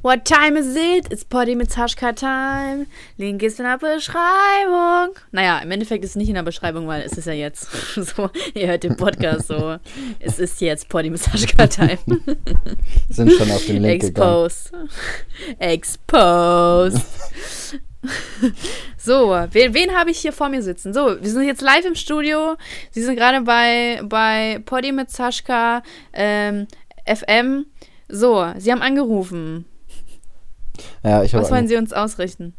What time is it? It's Potty mit Sashka Time. Link ist in der Beschreibung. Naja, im Endeffekt ist es nicht in der Beschreibung, weil es ist ja jetzt so. Ihr hört den Podcast so. Es ist jetzt Potty mit Sashka Time. Sind schon auf den Link Exposed. Exposed. so, wen, wen habe ich hier vor mir sitzen? So, wir sind jetzt live im Studio. Sie sind gerade bei, bei Poddy mit Sashka ähm, FM. So, Sie haben angerufen. Ja, ich Was wollen Sie uns ausrichten?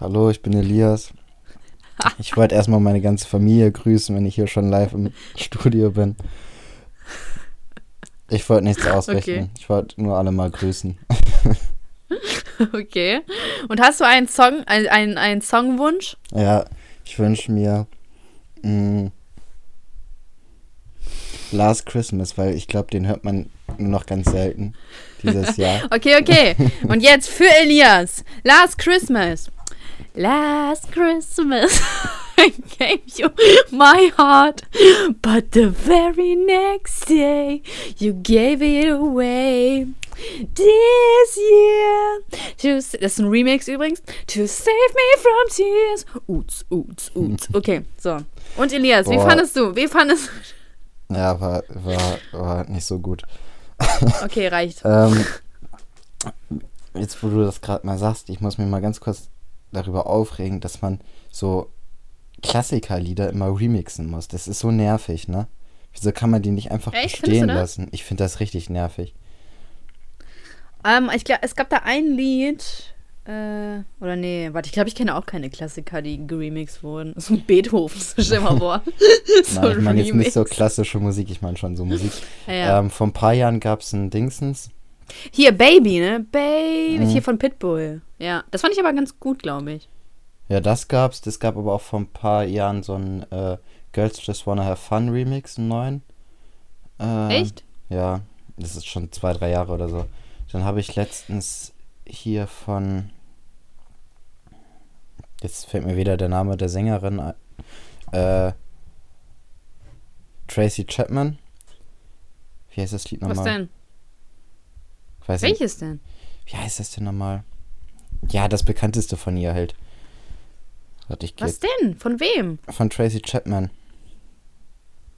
Hallo, ich bin Elias. Ich wollte erstmal meine ganze Familie grüßen, wenn ich hier schon live im Studio bin. Ich wollte nichts ausrichten. Okay. Ich wollte nur alle mal grüßen. Okay. Und hast du einen Song, einen, einen Songwunsch? Ja, ich wünsche mir mh, mm, Last Christmas, weil ich glaube, den hört man nur noch ganz selten dieses Jahr. okay, okay. Und jetzt für Elias. Last Christmas. Last Christmas. I gave you my heart, but the very next day you gave it away. This year. To, das ist ein Remix übrigens. To save me from tears. Uts, uts, uts. Okay, so. Und Elias, Boah. wie fandest du? Wie fandest du? Ja, war, war, war nicht so gut. Okay, reicht. ähm, jetzt, wo du das gerade mal sagst, ich muss mir mal ganz kurz darüber aufregen, dass man so Klassikerlieder immer remixen muss. Das ist so nervig, ne? Wieso kann man die nicht einfach Echt? bestehen lassen? Ich finde das richtig nervig. Ähm, ich glaube, es gab da ein Lied. Äh, oder nee, warte, ich glaube, ich kenne auch keine Klassiker, die geremixed wurden. So ein Beethoven, stell mal vor. so Nein, ich meine jetzt nicht so klassische Musik, ich meine schon so Musik. Ja, ja. Ähm, vor ein paar Jahren gab es ein Dingsens. Hier, Baby, ne? Baby, mhm. hier von Pitbull. Ja, das fand ich aber ganz gut, glaube ich. Ja, das gab's. Das gab aber auch vor ein paar Jahren so ein äh, Girls Just Wanna Have Fun Remix, einen neuen. Äh, Echt? Ja, das ist schon zwei, drei Jahre oder so. Dann habe ich letztens hier von. Jetzt fällt mir wieder der Name der Sängerin ein. Äh, Tracy Chapman. Wie heißt das Lied nochmal? Was denn? Weiß Welches nicht. denn? Wie heißt das denn nochmal? Ja, das bekannteste von ihr halt. Warte, ich Was denn? Von wem? Von Tracy Chapman.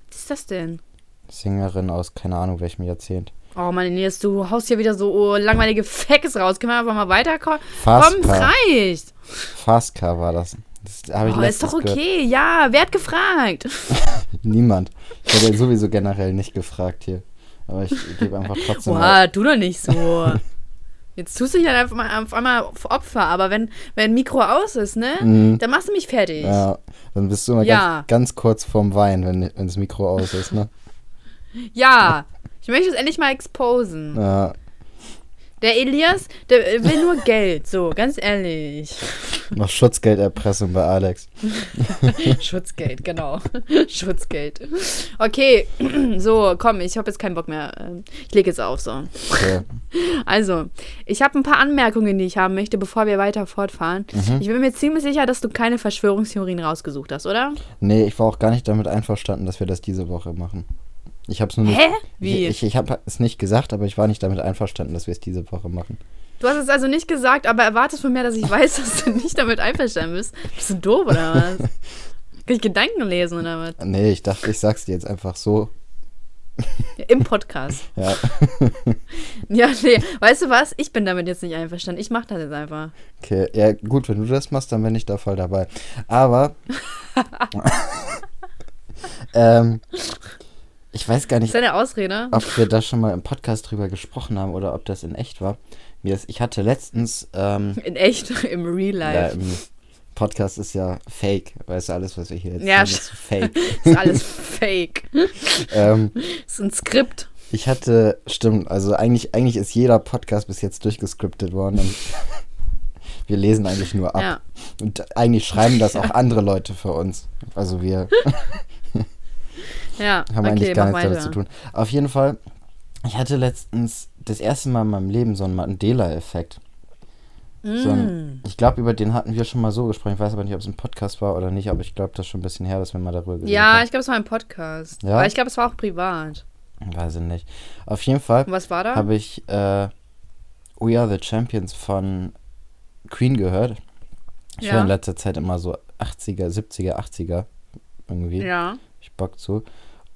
Was ist das denn? Sängerin aus keine Ahnung welchem Jahrzehnt. Oh Mann, Ines, du haust hier wieder so langweilige Facts raus. Können wir einfach mal weiterkommen? Komm, es reicht. Fastcar war das. Das habe ich oh, ist doch okay. Gehört. Ja, wer hat gefragt? Niemand. Ich habe ja sowieso generell nicht gefragt hier. Aber ich gebe einfach trotzdem. Boah, du doch nicht so. Jetzt tust du dich halt einfach mal auf einmal Opfer, aber wenn, wenn Mikro aus ist, ne, mhm. dann machst du mich fertig. Ja, dann bist du immer ja. ganz, ganz kurz vorm Wein, wenn, wenn das Mikro aus ist, ne? Ja, ich möchte es endlich mal exposen. Ja. Der Elias, der will nur Geld, so, ganz ehrlich. Noch Schutzgelderpressung bei Alex. Schutzgeld, genau. Schutzgeld. Okay, so, komm, ich habe jetzt keinen Bock mehr. Ich lege jetzt auf, so. Okay. Also, ich habe ein paar Anmerkungen, die ich haben möchte, bevor wir weiter fortfahren. Mhm. Ich bin mir ziemlich sicher, dass du keine Verschwörungstheorien rausgesucht hast, oder? Nee, ich war auch gar nicht damit einverstanden, dass wir das diese Woche machen. Ich habe es nur nicht. Hä? Wie? Ich, ich, habe es nicht gesagt, aber ich war nicht damit einverstanden, dass wir es diese Woche machen. Du hast es also nicht gesagt, aber erwartest von mir, dass ich weiß, dass du nicht damit einverstanden bist. Bist du doof oder was? Kann ich Gedanken lesen oder was? Nee, ich dachte, ich sag's dir jetzt einfach so. Ja, Im Podcast. Ja. ja, nee. Weißt du was? Ich bin damit jetzt nicht einverstanden. Ich mach das jetzt einfach. Okay, ja, gut, wenn du das machst, dann bin ich da voll dabei. Aber. ähm, ich weiß gar nicht, das ist eine Ausrede. ob wir da schon mal im Podcast drüber gesprochen haben oder ob das in echt war. ich hatte letztens. Ähm, in echt, im Real Life. Ja, im Podcast ist ja fake. Weißt du, alles, was wir hier jetzt ja, sagen, ist fake. ist alles fake. ähm, ist ein Skript. Ich hatte, stimmt, also eigentlich, eigentlich ist jeder Podcast bis jetzt durchgescriptet worden. Und wir lesen eigentlich nur ab. Ja. Und eigentlich schreiben das auch andere Leute für uns. Also wir. Ja, haben okay, eigentlich gar nichts damit zu tun. Auf jeden Fall, ich hatte letztens das erste Mal in meinem Leben so einen Mandela-Effekt. Mm. So ich glaube, über den hatten wir schon mal so gesprochen. Ich weiß aber nicht, ob es ein Podcast war oder nicht, aber ich glaube, das ist schon ein bisschen her, dass wir mal darüber ja, haben. Ja, ich glaube, es war ein Podcast. Ja? Aber ich glaube, es war auch privat. Weiß ich nicht. Auf jeden Fall was war da? habe ich äh, We Are the Champions von Queen gehört? Ich Ja. höre in letzter Zeit immer so 80er, 70er, 80er irgendwie. Ja. Ich Bock zu.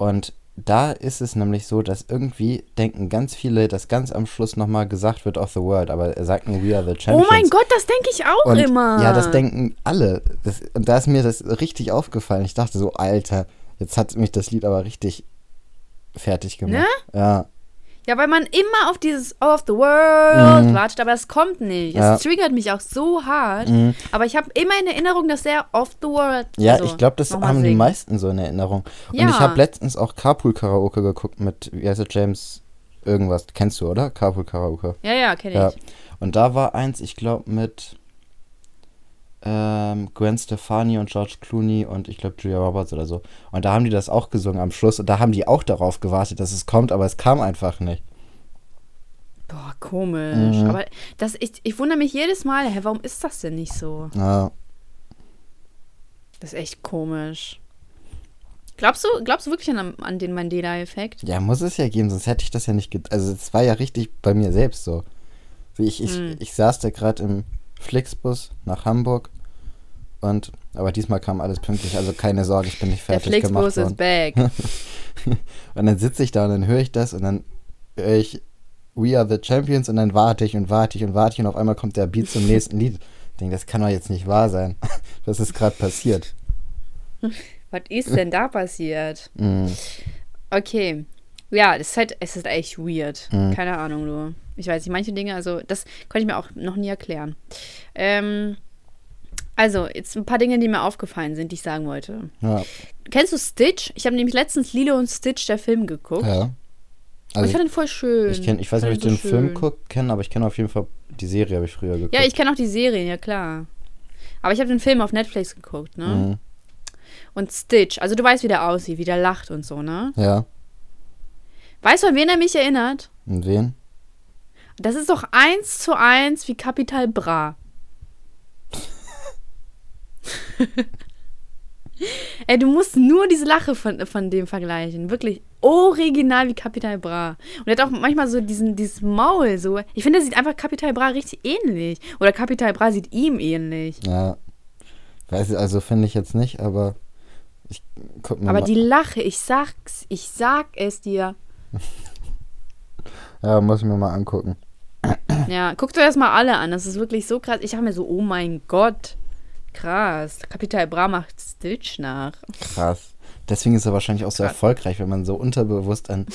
Und da ist es nämlich so, dass irgendwie denken ganz viele, dass ganz am Schluss nochmal gesagt wird of the world, aber er sagt nur We Are the Oh Champions. mein Gott, das denke ich auch Und immer. Ja, das denken alle. Das, und da ist mir das richtig aufgefallen. Ich dachte so, Alter, jetzt hat mich das Lied aber richtig fertig gemacht. Ne? Ja. Ja, weil man immer auf dieses of the world Mhm. wartet, aber es kommt nicht. Ja. Es triggert mich auch so hart. Mhm. Aber ich habe immer in Erinnerung, dass er of the world. Ja, also, ich glaube, das haben die singt. meisten so in Erinnerung. Und Ja. ich habe letztens auch Carpool Karaoke geguckt mit, wie heißt er, James irgendwas. Kennst du, oder? Carpool Karaoke. Ja, ja, kenne Ja. ich. Und da war eins, ich glaube, mit ähm, Gwen Stefani und George Clooney und ich glaube Julia Roberts oder so. Und da haben die das auch gesungen am Schluss. Und da haben die auch darauf gewartet, dass es kommt, aber es kam einfach nicht. Boah, komisch. Mhm. Aber das, ich, ich wundere mich jedes Mal, hä, warum ist das denn nicht so? Ja. Das ist echt komisch. Glaubst du, glaubst du wirklich an, an den Mandela-Effekt? Ja, muss es ja geben, sonst hätte ich das ja nicht. Also, es war ja richtig bei mir selbst so. Ich, ich, Hm. ich saß da gerade im Flixbus nach Hamburg und. Aber diesmal kam alles pünktlich, also keine Sorge, ich bin nicht Der fertig gemacht Flixbus worden. ist back. Und dann sitze ich da und dann höre ich das und dann höre ich We Are the Champions und dann warte ich und warte ich und warte ich und auf einmal kommt der Beat zum nächsten Lied. Ich denke, das kann doch jetzt nicht wahr sein. Was ist gerade passiert? Was ist denn da passiert? Mm, Okay. Ja, das ist halt, es ist echt weird. Mhm. Keine Ahnung, du. Ich weiß nicht, manche Dinge, also das konnte ich mir auch noch nie erklären. Ähm, also, jetzt ein paar Dinge, die mir aufgefallen sind, die ich sagen wollte. ja, Kennst du Stitch? Ich habe nämlich letztens Lilo und Stitch, der Film, geguckt. ja. und ich Also, fand den voll schön. ich, kenn, ich weiß nicht, ob ich den Film schön. guck, kenne, aber ich kenne auf jeden Fall die Serie, habe ich früher geguckt. Ja, ich kenne auch die Serie, ja klar. Aber ich habe den Film auf Netflix geguckt, ne? Mhm. Und Stitch, also du weißt, wie der aussieht, wie der lacht und so, ne? Ja. Weißt du, an wen er mich erinnert? Und wen? Das ist doch eins zu eins wie Capital Bra. Ey, du musst nur diese Lache von, von dem vergleichen. Wirklich original wie Capital Bra. Und er hat auch manchmal so diesen, dieses Maul so. Ich finde, er sieht einfach Capital Bra richtig ähnlich. Oder Capital Bra sieht ihm ähnlich. Ja. Weiß ich, also finde ich jetzt nicht, aber ich guck mir Aber mal. die Lache, ich sag's, ich sag es dir. ja, muss ich mir mal angucken. Ja, guckt euch das mal alle an. Das ist wirklich so krass. Ich dachte mir so, oh mein Gott. Krass. Capital Bra macht Stitch nach. Krass. Deswegen ist er wahrscheinlich auch so Krass. erfolgreich, wenn man so unterbewusst an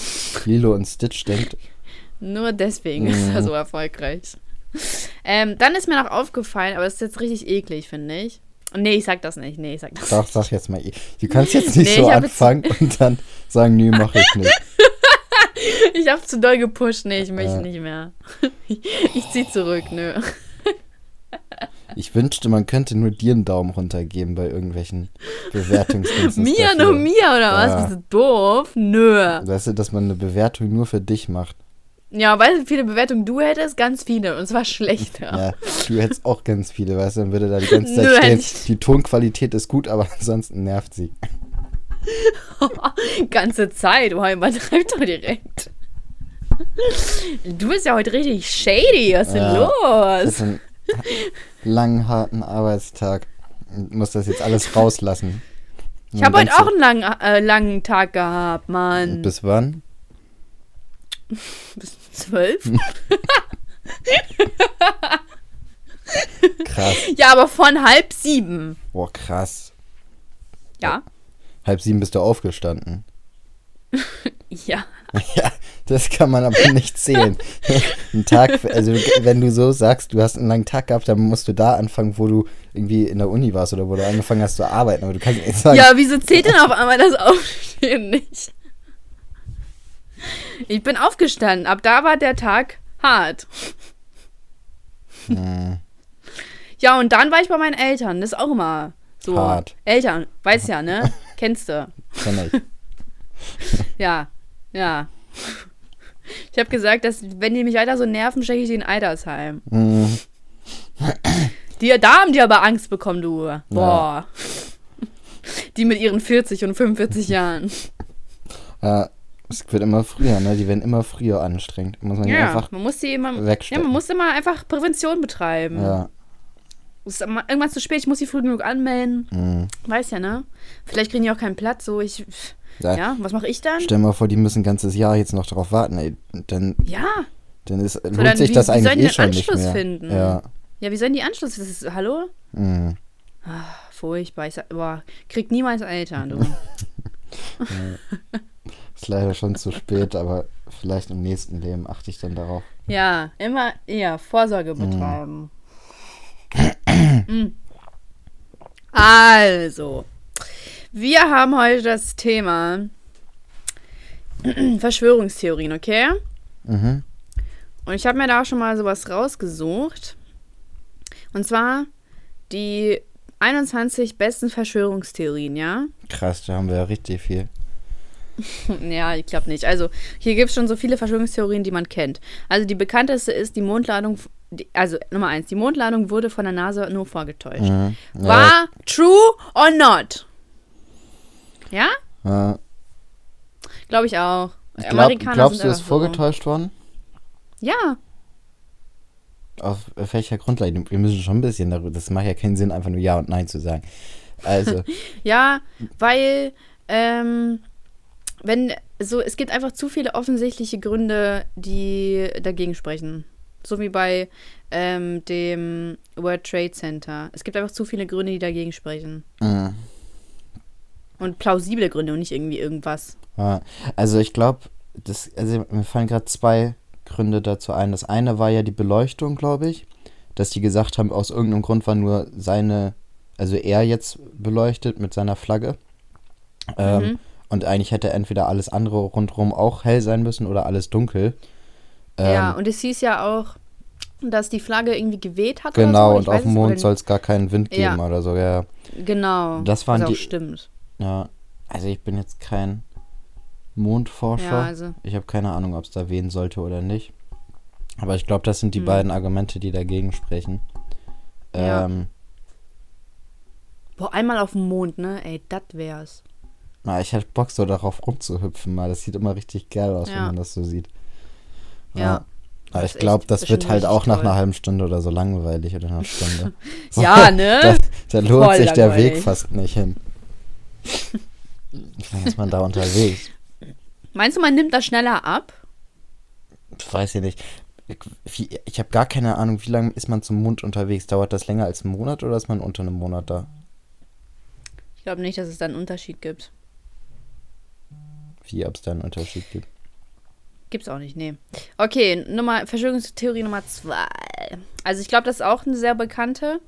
Lilo und Stitch denkt. Nur deswegen ist er Mhm. so erfolgreich. Ähm, dann ist mir noch aufgefallen, aber das ist jetzt richtig eklig, finde ich. Nee, ich sag das nicht. Nee, ich sag das Doch, sag jetzt mal. Du kannst jetzt nicht Nee, so anfangen und dann sagen, nee, mach ich nicht. Ich hab zu doll gepusht. Nee, ich möchte Ja. nicht mehr. Ich zieh zurück, nö. Ich wünschte, man könnte nur dir einen Daumen runter geben bei irgendwelchen Bewertungsdiensten. Mia, nur Mia, oder was? Ja. Bist du doof? Nö. Weißt du, dass man eine Bewertung nur für dich macht? Ja, weißt du, wie viele Bewertungen du hättest? Ganz viele. Und zwar schlechter. Ja, du hättest auch ganz viele, weißt du, dann würde da die ganze Zeit Nö, stehen, ich- die Tonqualität ist gut, aber ansonsten nervt sie. Ganze Zeit. Oh, übertreib doch direkt. Du bist ja heute richtig shady. Was ist denn Ja. los? Das ist ein langen, harten Arbeitstag. Und muss das jetzt alles rauslassen. Ich habe heute auch einen langen, äh, langen Tag gehabt, Mann. Bis wann? Bis zwölf? Krass. ja, aber von halb sieben. Boah, krass. Ja? Halb sieben bist du aufgestanden. Ja. Ja, das kann man aber nicht zählen. Ein Tag, also wenn du so sagst, du hast einen langen Tag gehabt, dann musst du da anfangen, wo du irgendwie in der Uni warst oder wo du angefangen hast zu arbeiten. Aber du kannst nicht sagen, Ja, wieso zählt denn auf einmal das Aufstehen nicht? Ich bin aufgestanden. Ab da war der Tag hart. hm, Ja, und dann war ich bei meinen Eltern. Das ist auch immer so. Hart. Eltern, weißt ja, ne? Kennst du. kenn ich. Ja, ja. Ich habe gesagt, dass wenn die mich weiter so nerven, stecke ich die in Eidersheim. Hm, Die, da haben die aber Angst bekommen, du. Boah. Die mit ihren 40 und 45 Jahren. ja, Es wird immer früher, ne? Die werden immer früher anstrengend. Muss man Ja, einfach man muss die immer. Ja, wegstecken. man muss immer einfach Prävention betreiben. Ja. Es ist irgendwann zu spät, ich muss die früh genug anmelden. Mhm. Weiß ja, ne? Vielleicht kriegen die auch keinen Platz, so ich. Ja. Ja, was mache ich dann? Stell mal vor, die müssen ein ganzes Jahr jetzt noch darauf warten, ey. Dann, Ja. dann ist, lohnt dann sich wie- das wie eigentlich eh schon nicht Anschluss mehr. finden? Ja. Ja, wie sollen die Anschluss? Das ist, hallo? Mhm. Furchtbar. Ich sag, boah, kriegt niemals Eltern, du. Ist leider schon zu spät, aber vielleicht im nächsten Leben achte ich dann darauf. ja, immer eher Vorsorge betreiben. Mm. Also, wir haben heute das Thema Verschwörungstheorien, okay? Mhm. Und ich habe mir da auch schon mal sowas rausgesucht. Und zwar die 21 besten Verschwörungstheorien, ja? Krass, da haben wir ja richtig viel. Ja, ich glaube nicht. Also, hier gibt es schon so viele Verschwörungstheorien, die man kennt. Also, die bekannteste ist die Mondladung. die- Also, Nummer eins: Die Mondladung wurde von der NASA nur vorgetäuscht. Mhm. Ja, War true or not? Ja? ja. Glaube ich auch. Ich glaub, Amerikaner glaubst du, ist einfach vorgetäuscht worden? Ja. Auf welcher Grundlage? Wir müssen schon ein bisschen darüber. Das macht ja keinen Sinn, einfach nur Ja und Nein zu sagen. Also, Ja, weil, ähm, wenn, so, es gibt einfach zu viele offensichtliche Gründe, die dagegen sprechen. So wie bei ähm, dem World Trade Center. Es gibt einfach zu viele Gründe, die dagegen sprechen. mh. Und plausible Gründe und nicht irgendwie irgendwas. Ja, also ich glaube, das, also mir fallen gerade zwei Gründe dazu ein. Das eine war ja die Beleuchtung, glaube ich, dass die gesagt haben, aus irgendeinem Grund war nur seine, also er jetzt beleuchtet mit seiner Flagge. Ähm, Mhm. Und eigentlich hätte entweder alles andere rundherum auch hell sein müssen oder alles dunkel. Ähm, ja, und es hieß ja auch, dass die Flagge irgendwie geweht hat genau, oder so. und auf dem Mond soll es gar keinen Wind Ja. geben oder so, ja. Genau. Das waren was auch die- stimmt. Ja, also ich bin jetzt kein Mondforscher. Ja, also. Ich habe keine Ahnung, ob es da wehen sollte oder nicht. Aber ich glaube, das sind die Hm. beiden Argumente, die dagegen sprechen. Ja. Ähm, Boah, einmal auf dem Mond, ne? Ey, das wär's. na, ich hätte Bock, so darauf rumzuhüpfen mal. Das sieht immer richtig geil aus, wenn Ja. man das so sieht. Ja. Aber Das ich glaube, das wird halt auch nach toll. einer halben Stunde oder so langweilig oder einer Stunde. Ja, ne? Da, da lohnt Voll sich der Weg langweilig. fast nicht hin. Wie lange ist man da unterwegs? Meinst du, man nimmt das schneller ab? Ich weiß ja nicht. Ich, ich habe gar keine Ahnung, wie lange ist man zum Mond unterwegs? Dauert das länger als einen Monat oder ist man unter einem Monat da? Ich glaube nicht, dass es da einen Unterschied gibt. Wie, ob es da einen Unterschied gibt? Gibt's auch nicht, nee. Okay, Nummer, Verschwörungstheorie Nummer zwei. Also ich glaube, das ist auch eine sehr bekannte.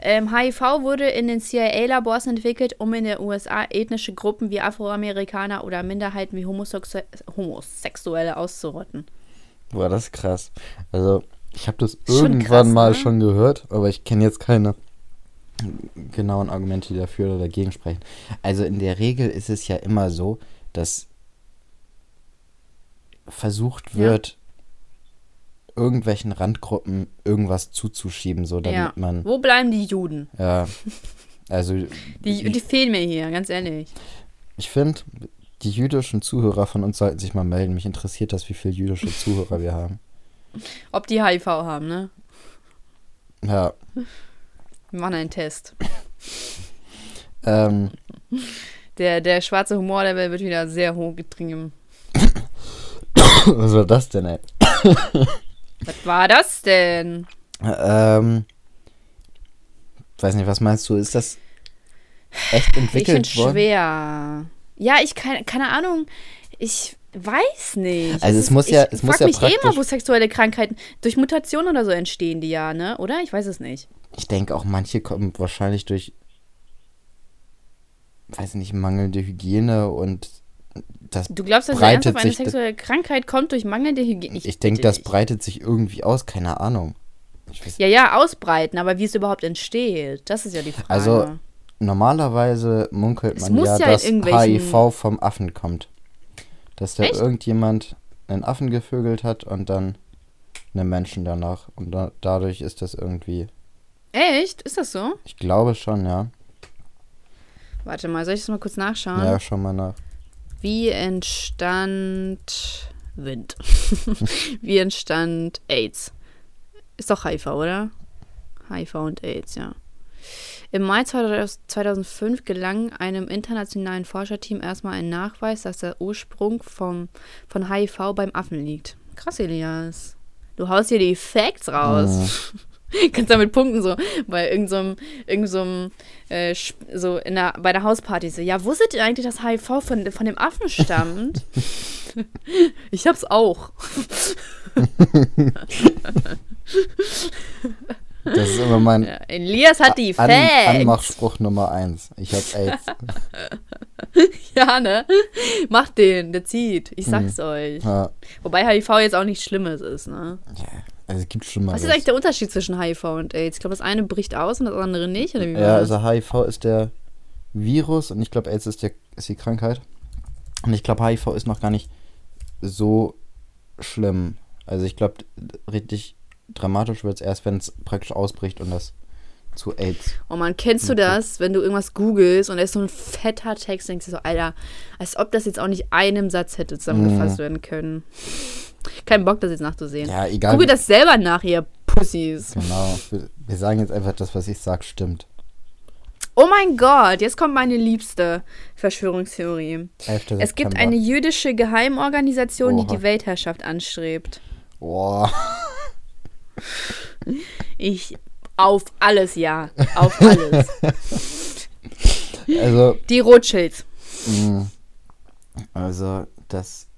Ähm, HIV wurde in den CIA-Labors entwickelt, um in den USA ethnische Gruppen wie Afroamerikaner oder Minderheiten wie Homosexu Homosexuelle auszurotten. Boah, das ist krass. Also, ich habe das Schon irgendwann krass, mal ne? schon gehört, aber ich kenne jetzt keine genauen Argumente, die dafür oder dagegen sprechen. Also, in der Regel ist es ja immer so, dass versucht Ja. wird, irgendwelchen Randgruppen irgendwas zuzuschieben, so damit ja. man. Wo bleiben die Juden? Ja. Also, Die, die fehlen mir hier, ganz ehrlich. ich finde, die jüdischen Zuhörer von uns sollten sich mal melden. Mich interessiert das, wie viele jüdische Zuhörer wir haben. Ob die HIV haben, ne? Ja. Wir machen einen Test. Ähm, Der, der schwarze Humorlevel wird wieder sehr hoch getrieben. was war das denn, ey? Was war das denn? Ähm, weiß nicht, was meinst du? Ist das echt Ich entwickelt finde worden? schwer. Ja, ich keine, keine Ahnung. Ich weiß nicht. Also es muss ja- ich es muss frag ja mich eh immer, wo sexuelle Krankheiten durch Mutationen oder so entstehen, die ja, ne? Oder? Ich weiß es nicht. Ich denke auch, manche kommen wahrscheinlich durch, weiß nicht, mangelnde Hygiene und das. Du glaubst, dass Breitet ernsthaft eine sexuelle Krankheit kommt durch mangelnde Hygiene? Ich, denke, bitte das dich. breitet sich irgendwie aus, keine Ahnung. Ich Ja, ja, ausbreiten, aber wie es überhaupt entsteht, das ist ja die Frage. Also, Normalerweise munkelt Es man ja, ja dass HIV vom Affen kommt. Dass da Echt? irgendjemand einen Affen gevögelt hat und dann einen Menschen danach. Und da, dadurch ist das irgendwie. Echt? Ist das so? Ich glaube schon, ja. Warte mal, soll ich das mal kurz nachschauen? Ja, schon mal nach. Wie entstand Wind? Wie entstand AIDS? Ist doch HIV, oder? HIV und AIDS, ja. Im Mai 2005 gelang einem internationalen Forscherteam erstmal ein Nachweis, dass der Ursprung vom, von HIV beim Affen liegt. Krass, Elias. Du haust hier die Facts raus. Kannst damit punkten, so bei irgendeinem, so irgend so, äh, so in der, bei der Hausparty so, ja, wusstet ihr eigentlich, dass HIV von, von dem Affen stammt? ich hab's auch. Das ist immer mein. Ja, Elias hat die An Facts. Anmachspruch Nummer eins. Ich hab AIDS. ja, ne? Macht den, der zieht. Ich sag's euch. ja. Wobei HIV jetzt auch nichts Schlimmes ist, ne? ja. Also es gibt schon mal. Was ist eigentlich der Unterschied zwischen HIV und AIDS? Ich glaube, das eine bricht aus und das andere nicht. Oder wie Ja, das? also HIV ist der Virus und ich glaube, AIDS ist, der, ist die Krankheit. Und ich glaube, HIV ist noch gar nicht so schlimm. Also ich glaube, richtig dramatisch wird es erst, wenn es praktisch ausbricht und das zu AIDS. Oh man, kennst du das, wenn du irgendwas googelst und da ist so ein fetter Text, denkst du so, Alter, als ob das jetzt auch nicht einem Satz hätte zusammengefasst werden können. Kein Bock, das jetzt nachzusehen. Ja, egal. Google das selber nach, ihr Pussys. Genau. Wir, wir sagen jetzt einfach, das, was ich sage, stimmt. Oh mein Gott, jetzt kommt meine liebste Verschwörungstheorie. 11. Es gibt eine jüdische Geheimorganisation, die Oha. die Weltherrschaft anstrebt. Boah. Ich auf alles, ja. Auf alles. Also, Die Rothschilds. mh, also, dass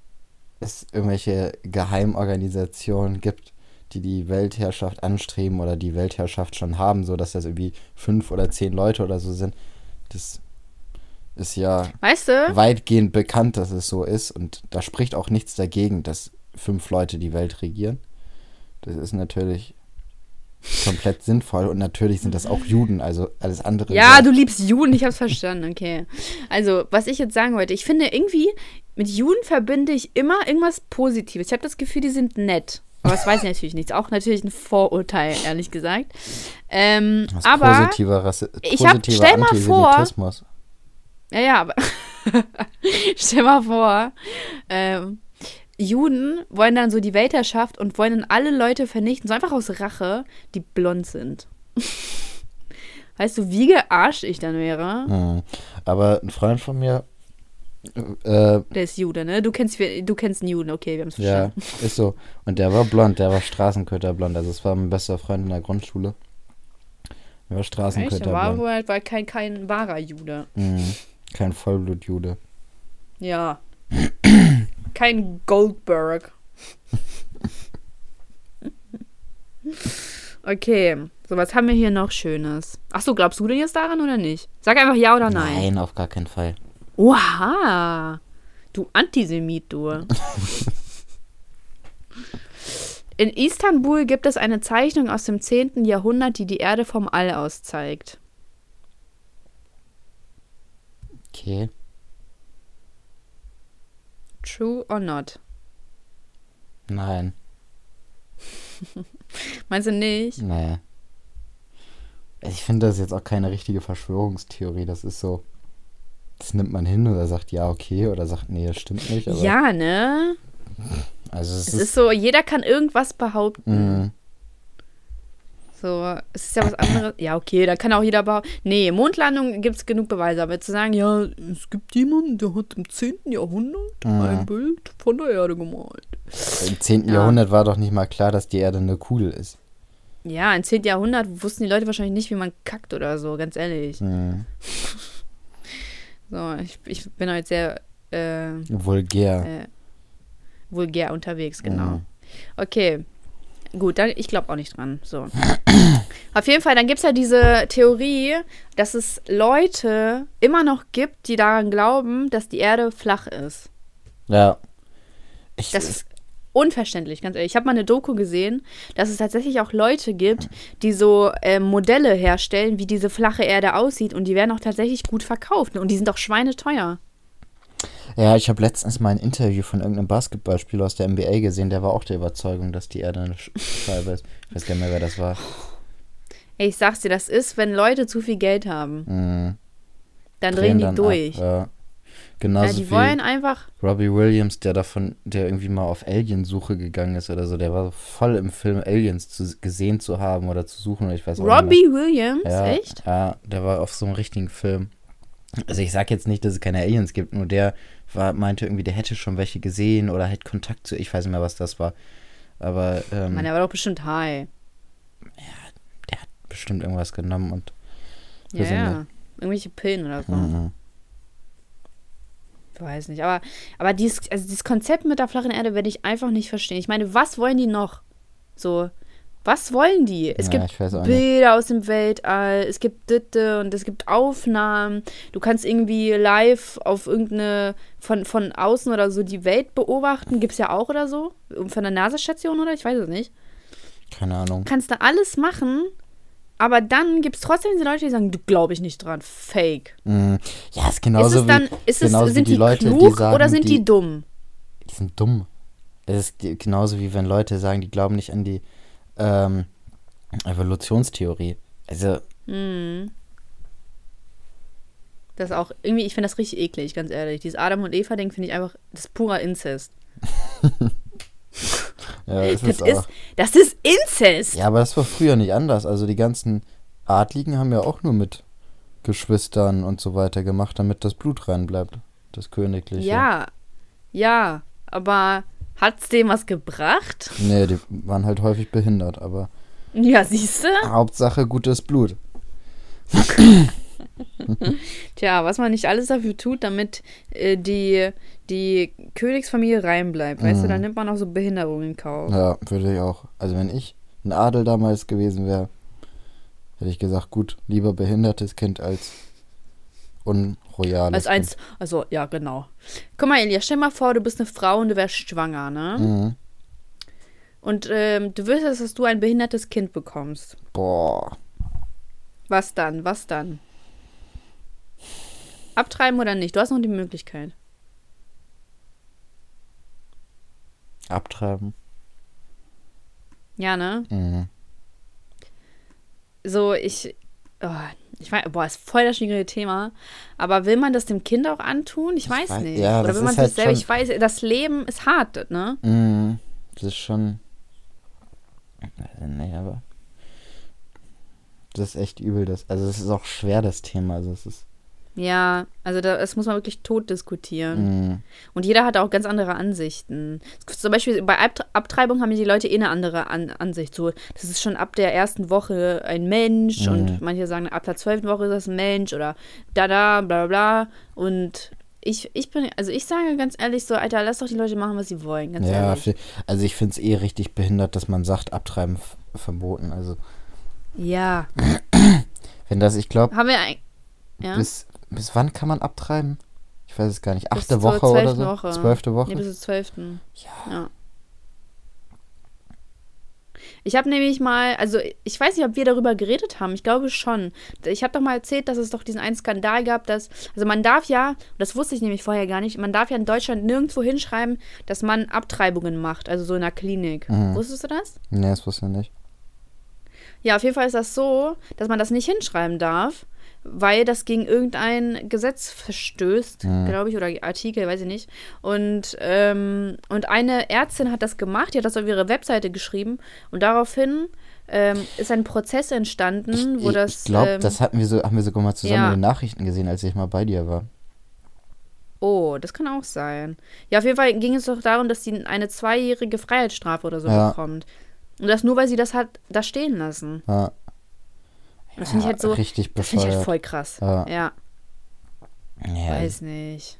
es irgendwelche Geheimorganisationen gibt, die die Weltherrschaft anstreben oder die Weltherrschaft schon haben, so dass das irgendwie fünf oder zehn Leute oder so sind. Das ist ja Weißt du? weitgehend bekannt, dass es so ist und da spricht auch nichts dagegen, dass fünf Leute die Welt regieren. Das ist natürlich komplett sinnvoll und natürlich sind das auch Juden, also alles andere. Ja, du liebst Juden, ich hab's verstanden, okay. Also, was ich jetzt sagen wollte, ich finde irgendwie, mit Juden verbinde ich immer irgendwas Positives. Ich habe das Gefühl, die sind nett. Aber das weiß ich natürlich nicht. Auch natürlich ein Vorurteil, ehrlich gesagt. Ähm, Das aber, positiver, Rassi ich hab- stell mal vor- ja, ja, aber stell mal vor, ähm, Juden wollen dann so die Weltherrschaft und wollen dann alle Leute vernichten, so einfach aus Rache, die blond sind. Weißt du, wie gearscht ich dann wäre? Hm. Aber ein Freund von mir, äh, Der ist Jude, ne? Du kennst, du kennst einen Juden, okay, wir haben es ja, verstanden. ist so. Und der war blond, der war Straßenköterblond. Also es war mein bester Freund in der Grundschule. Der war Echt? Der war Straßenköterblond. wohl war kein, kein wahrer Jude. Mhm. Kein Vollblutjude. Ja. kein Goldberg. Okay, so was haben wir hier noch Schönes? Achso, glaubst du denn jetzt daran oder nicht? Sag einfach ja oder nein. Nein, auf gar keinen Fall. Oha! Du Antisemit, du. In Istanbul gibt es eine Zeichnung aus dem 10. Jahrhundert, die die Erde vom All aus zeigt. Okay. True or not? Nein. Meinst du nicht? Naja. Ich finde das jetzt auch keine richtige Verschwörungstheorie. Das ist so. Das nimmt man hin oder sagt ja, okay, oder sagt, nee, das stimmt nicht. Ja, ne? Also es, Es ist. ist so, jeder kann irgendwas behaupten. mh, So, es ist ja was anderes. Ja, okay, da kann auch jeder behaupten. Nee, Mondlandung gibt es genug Beweise, aber zu sagen, ja, es gibt jemanden, der hat im 10. Jahrhundert Mhm. ein Bild von der Erde gemalt. Im 10. Ja. Jahrhundert war doch nicht mal klar, dass die Erde eine Kugel ist. Ja, im 10. Jahrhundert wussten die Leute wahrscheinlich nicht, wie man kackt oder so, ganz ehrlich. Mhm. So, ich, ich bin heute sehr äh, Vulgär. äh, vulgär unterwegs, genau. Mhm. Okay. Gut, dann, ich glaube auch nicht dran. So. Auf jeden Fall, dann gibt es ja diese Theorie, dass es Leute immer noch gibt, die daran glauben, dass die Erde flach ist. Ja. Ich, Das ist unverständlich, ganz ehrlich. Ich habe mal eine Doku gesehen, dass es tatsächlich auch Leute gibt, die so äh, Modelle herstellen, wie diese flache Erde aussieht und die werden auch tatsächlich gut verkauft. Und die sind auch schweineteuer. Ja, ich habe letztens mal ein Interview von irgendeinem Basketballspieler aus der NBA gesehen, der war auch der Überzeugung, dass die Erde eine Sch- Scheibe ist. Ich weiß gar nicht mehr, wer das war. Ey, ich sag's dir, das ist, wenn Leute zu viel Geld haben. Mhm. Dann drehen die dann durch. Ab, ja. Genauso ja, die wie wollen einfach. Robbie Williams, der davon, der irgendwie mal auf Aliensuche gegangen ist oder so, der war voll im Film Aliens zu, gesehen zu haben oder zu suchen oder ich weiß auch Robbie Williams. Ja, echt? Ja, der war auf so einem richtigen Film. Also ich sag jetzt nicht, dass es keine Aliens gibt, nur der war, meinte irgendwie, der hätte schon welche gesehen oder hätte Kontakt zu, ich weiß nicht mehr, was das war. Aber ähm, Man, der war doch bestimmt high. der hat bestimmt irgendwas genommen und Ja, ja. Irgendwelche Pillen oder so. mhm. Ich weiß nicht. Aber, aber dieses, also dieses Konzept mit der flachen Erde werde ich einfach nicht verstehen. Ich meine, was wollen die noch? So, was wollen die? Es Ja, gibt. Bilder aus dem Weltall, es gibt Ditte und es gibt Aufnahmen. Du kannst irgendwie live auf irgendeine, von, von außen oder so die Welt beobachten. Gibt es ja auch oder so. Von der NASA-Station oder? Ich weiß es nicht. keine Ahnung. Kannst da alles machen, aber dann gibt es trotzdem diese Leute, die sagen, du glaube ich nicht dran. Fake. Mhm. Ja, ist Ist genauso es dann, wie, ist es, genauso wie sind die, die, Leute, klug die sagen, oder sind die, dumm? Die sind dumm. Das ist die, genauso wie wenn Leute sagen, die glauben nicht an die ähm, Evolutionstheorie. Also, Hm. Das auch, irgendwie, ich finde das richtig eklig, ganz ehrlich. Dieses Adam und Eva-Ding finde ich einfach, das ist purer Inzest. ja, Das auch. ist, das ist Inzest! Ja, aber das war früher nicht anders. Also die ganzen Adligen haben ja auch nur mit Geschwistern und so weiter gemacht, damit das Blut rein bleibt. Das Königliche. Ja, ja, aber hat's dem was gebracht? Nee, die waren halt häufig behindert, aber Ja, siehst du? Hauptsache gutes Blut. Tja, was man nicht alles dafür tut, damit äh, die, die Königsfamilie reinbleibt, weißt du, Mhm. dann nimmt man auch so Behinderungen in Kauf. Ja, würde ich auch. Also wenn ich ein Adel damals gewesen wäre, hätte ich gesagt, gut, lieber behindertes Kind als unroyales Als eins, also, ja, genau. Guck mal, Elia, stell mal vor, du bist eine Frau und du wärst schwanger, ne? Mhm. Und ähm, du wüsstest, dass du ein behindertes Kind bekommst. Boah. Was dann? Was dann? Abtreiben oder nicht? Du hast noch die Möglichkeit. Abtreiben. Ja, ne? Mhm. So, ich. Oh, ich weiß, boah, ist voll das schwierige Thema. Aber will man das dem Kind auch antun? Ich weiß weiß- nicht. ja, Oder will man sich halt selber. Ich weiß, das Leben ist hart, ne? Mhm. Das ist schon. Nee, aber. Das ist echt übel, das. Also es ist auch schwer, das Thema. Also es ist. Ja, also da, das muss man wirklich tot diskutieren. Mhm. Und jeder hat auch ganz andere Ansichten. Zum Beispiel bei Abt- Abtreibung haben die Leute eh eine andere An Ansicht. So, das ist schon ab der ersten Woche ein Mensch Mhm. und manche sagen, ab der zwölften Woche ist das ein Mensch oder da, da, bla, bla, bla. Und ich, ich bin, also ich sage ganz ehrlich so, Alter, lass doch die Leute machen, was sie wollen, ganz Ja, ehrlich. also ich finde es eh richtig behindert, dass man sagt, Abtreiben verboten. Also Ja. wenn das, ich glaube, Haben wir ein, ja? bis, bis wann kann man abtreiben? Ich weiß es gar nicht. Achte Woche oder so? Woche. Zwölfte Woche? Nee, bis zur zwölften. ja. Ja. Ich habe nämlich mal, also ich weiß nicht, ob wir darüber geredet haben. Ich glaube schon. Ich habe doch mal erzählt, dass es doch diesen einen Skandal gab, dass, also man darf ja, und das wusste ich nämlich vorher gar nicht, man darf ja in Deutschland nirgendwo hinschreiben, dass man Abtreibungen macht, also so in einer Klinik. Mhm. Wusstest du das? Nee, das wusste ich nicht. Ja, auf jeden Fall ist das so, dass man das nicht hinschreiben darf, weil das gegen irgendein Gesetz verstößt, Mhm. glaube ich, oder Artikel, weiß ich nicht. Und, ähm, und eine Ärztin hat das gemacht, die hat das auf ihre Webseite geschrieben und daraufhin ähm, ist ein Prozess entstanden, wo ich das. ich glaube, ähm, das hatten wir so, haben wir sogar mal zusammen ja. in den Nachrichten gesehen, als ich mal bei dir war. Oh, das kann auch sein. Ja, auf jeden Fall ging es doch darum, dass sie eine zweijährige Freiheitsstrafe oder so Ja. bekommt. Und das nur, weil sie das hat da stehen lassen. Ja. Das finde ich Ja, halt so. Richtig Das finde ich halt voll krass. Ja. ja. ja, Weiß nicht.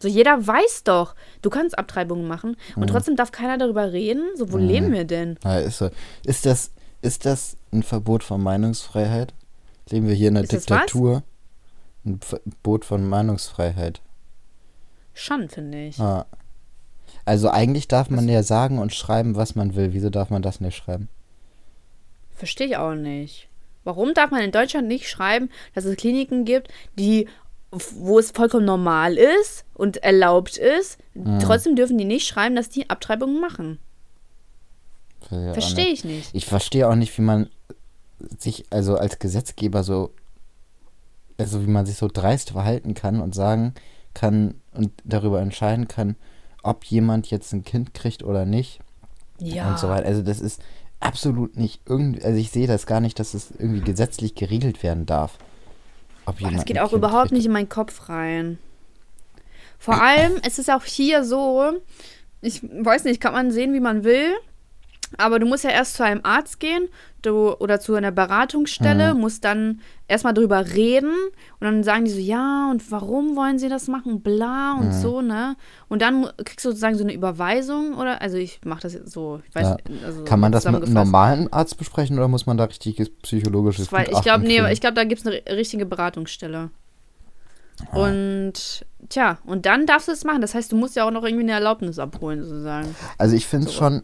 So, jeder weiß doch, du kannst Abtreibungen machen und Mhm. trotzdem darf keiner darüber reden. So, wo Mhm. leben wir denn? ja, ist, so. ist, das, ist das ein Verbot von Meinungsfreiheit? Leben wir hier in einer Ist was? Diktatur? Ein Verbot von Meinungsfreiheit. Schon, finde ich. Ah. Also eigentlich darf man ja sagen und schreiben, was man will. Wieso darf man das nicht schreiben? Verstehe ich auch nicht. Warum darf man in Deutschland nicht schreiben, dass es Kliniken gibt, die, wo es vollkommen normal ist und erlaubt ist, Mhm. trotzdem dürfen die nicht schreiben, dass die Abtreibungen machen? Verstehe ich nicht. Ich verstehe auch nicht, wie man sich, also als Gesetzgeber so, also wie man sich so dreist verhalten kann und sagen kann und darüber entscheiden kann, ob jemand jetzt ein Kind kriegt oder nicht Ja. und so weiter. Also das ist absolut nicht irgendwie, also ich sehe das gar nicht, dass es irgendwie gesetzlich geregelt werden darf. Boah, das geht auch Kind überhaupt nicht in meinen Kopf rein. Vor allem, es ist auch hier so, ich weiß nicht, kann man sehen, wie man will, aber du musst ja erst zu einem Arzt gehen du, oder zu einer Beratungsstelle, Mhm. musst dann erstmal drüber reden und dann sagen die so, ja, und warum wollen sie das machen, bla und Mhm. so, ne? Und dann kriegst du sozusagen so eine Überweisung oder, also ich mache das jetzt so, ich weiß Ja. also Kann man das mit einem normalen Arzt besprechen oder muss man da richtiges psychologisches Weil ich glaube, nee, ich glaube, da gibt es eine richtige Beratungsstelle. Ah. Und tja, und dann darfst du es machen. Das heißt, du musst ja auch noch irgendwie eine Erlaubnis abholen, sozusagen. Also ich finde es So. schon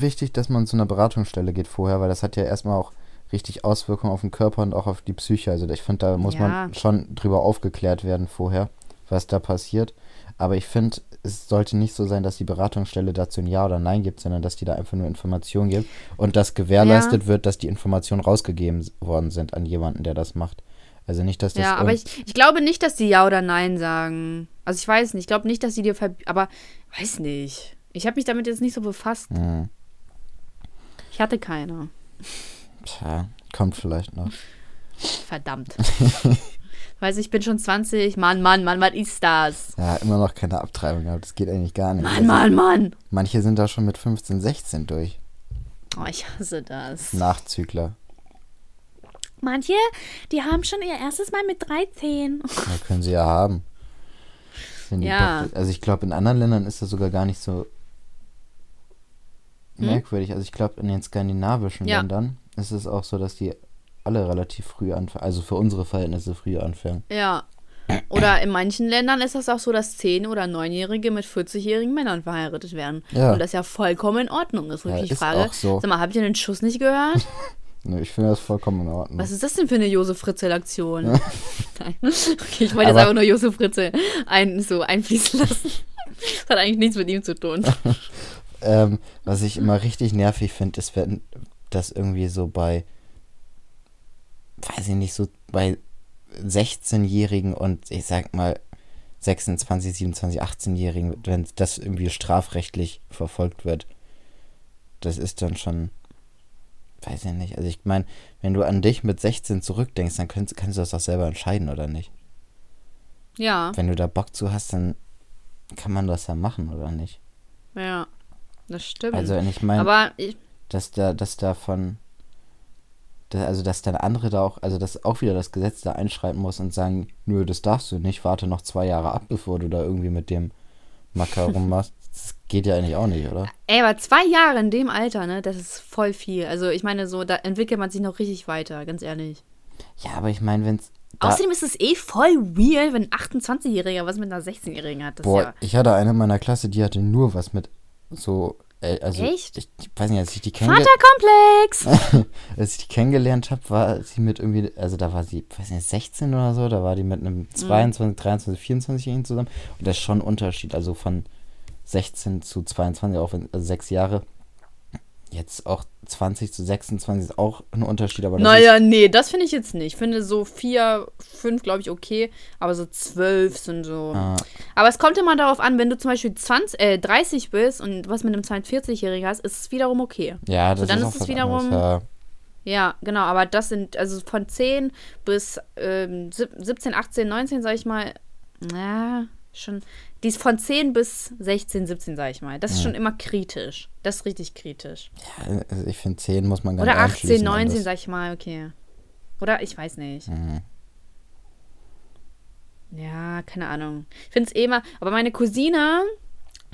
wichtig, dass man zu einer Beratungsstelle geht vorher, weil das hat ja erstmal auch richtig Auswirkungen auf den Körper und auch auf die Psyche. Also ich finde, da muss Ja. man schon drüber aufgeklärt werden vorher, was da passiert. Aber ich finde, es sollte nicht so sein, dass die Beratungsstelle dazu ein Ja oder Nein gibt, sondern dass die da einfach nur Informationen gibt und dass gewährleistet wird, dass die Informationen rausgegeben worden sind an jemanden, der das macht. Also nicht, dass das Ja, aber ich, ich glaube nicht, dass die Ja oder Nein sagen. Also ich weiß nicht. Ich glaube nicht, dass die dir Aber weiß nicht. Ich habe mich damit jetzt nicht so befasst. Hm, Ich hatte keine. tja, kommt vielleicht noch. Verdammt. weiß ich bin schon 20. Mann, Mann, Mann, was ist das? Ja, immer noch keine Abtreibung gehabt. Das geht eigentlich gar nicht. Mann, Mann, Mann. Manche sind da schon mit 15, 16 durch. Oh, ich hasse das. Nachzügler. Manche, die haben schon ihr erstes Mal mit 13. Ja, können sie ja haben. Ja. Also ich glaube, in anderen Ländern ist das sogar gar nicht so Hm? merkwürdig. Also ich glaube, in den skandinavischen Ja. Ländern ist es auch so, dass die alle relativ früh anfangen. Also für unsere Verhältnisse früh anfangen. Ja. Oder in manchen Ländern ist das auch so, dass 10- oder 9-Jährige mit 40-jährigen Männern verheiratet werden. Ja. Und das ja vollkommen in Ordnung ist. Und Ja, ich ist frage, auch so. sag mal, habt ihr den Schuss nicht gehört? Nö, ich finde das vollkommen in Ordnung. Was ist das denn für eine Josef Fritzl-Aktion? Nein. Okay, ich wollte jetzt Aber- einfach nur Josef Fritzl ein, so einfließen lassen. Das hat eigentlich nichts mit ihm zu tun. Ähm, was ich immer richtig nervig finde, ist, wenn das irgendwie so bei, weiß ich nicht, so bei 16-Jährigen und ich sag mal 26, 27, 18-Jährigen, wenn das irgendwie strafrechtlich verfolgt wird. Das ist dann schon, weiß ich nicht. Also ich meine, wenn du an dich mit 16 zurückdenkst, dann kannst, kannst du das doch selber entscheiden, oder nicht? Ja, Wenn du da Bock zu hast, dann kann man das ja machen, oder nicht? ja. Das stimmt. Also ich meine, Aber ich, dass da, dass da von, da, also dass dann andere da auch, also dass auch wieder das Gesetz da einschreiten muss und sagen, nö, das darfst du nicht, warte noch zwei Jahre ab, bevor du da irgendwie mit dem Macker rummachst. Das geht ja eigentlich auch nicht, oder? ey, aber zwei Jahre in dem Alter, ne, das ist voll viel. Also ich meine, so, da entwickelt man sich noch richtig weiter, ganz ehrlich. Ja, aber ich meine, wenn's Außerdem ist es eh voll weird, wenn ein 28-Jähriger was mit einer 16-Jährigen hat. Das boah, ja. ich hatte eine in meiner Klasse, die hatte nur was mit so, äh, also Echt? Ich, ich weiß nicht, als ich die kennenge Vaterkomplex! als ich die kennengelernt habe, war sie mit irgendwie, also da war sie, weiß nicht, 16 oder so, da war die mit einem 22, 23, 24-Jährigen zusammen. Und das ist schon ein Unterschied, also von 16 zu 22, auch wenn, also sechs Jahre. Jetzt auch 20 zu 26 ist auch ein Unterschied, aber Naja, nee, das finde ich jetzt nicht. Ich finde so vier, fünf, glaube ich, okay. Aber so zwölf sind so. ah, Aber es kommt immer darauf an, wenn du zum Beispiel 20, äh, 30 bist und was mit einem 42-Jährigen hast, ist es wiederum okay. ja, das So, dann ist ist auch es wiederum- anderes, ja. Ja, genau, aber das sind, also von 10 bis ähm, sieb- 17, 18, 19, sag ich mal, na, schon, die ist von 10 bis 16, 17, sag ich mal. Das ist schon immer kritisch. Das ist richtig kritisch. ja also ich finde 10 muss man gar Oder nicht 18, einschließen, 19, alles. sag ich mal, okay. Oder ich weiß nicht. Mhm. Ja, keine Ahnung. Ich finde es eh immer, aber meine Cousine,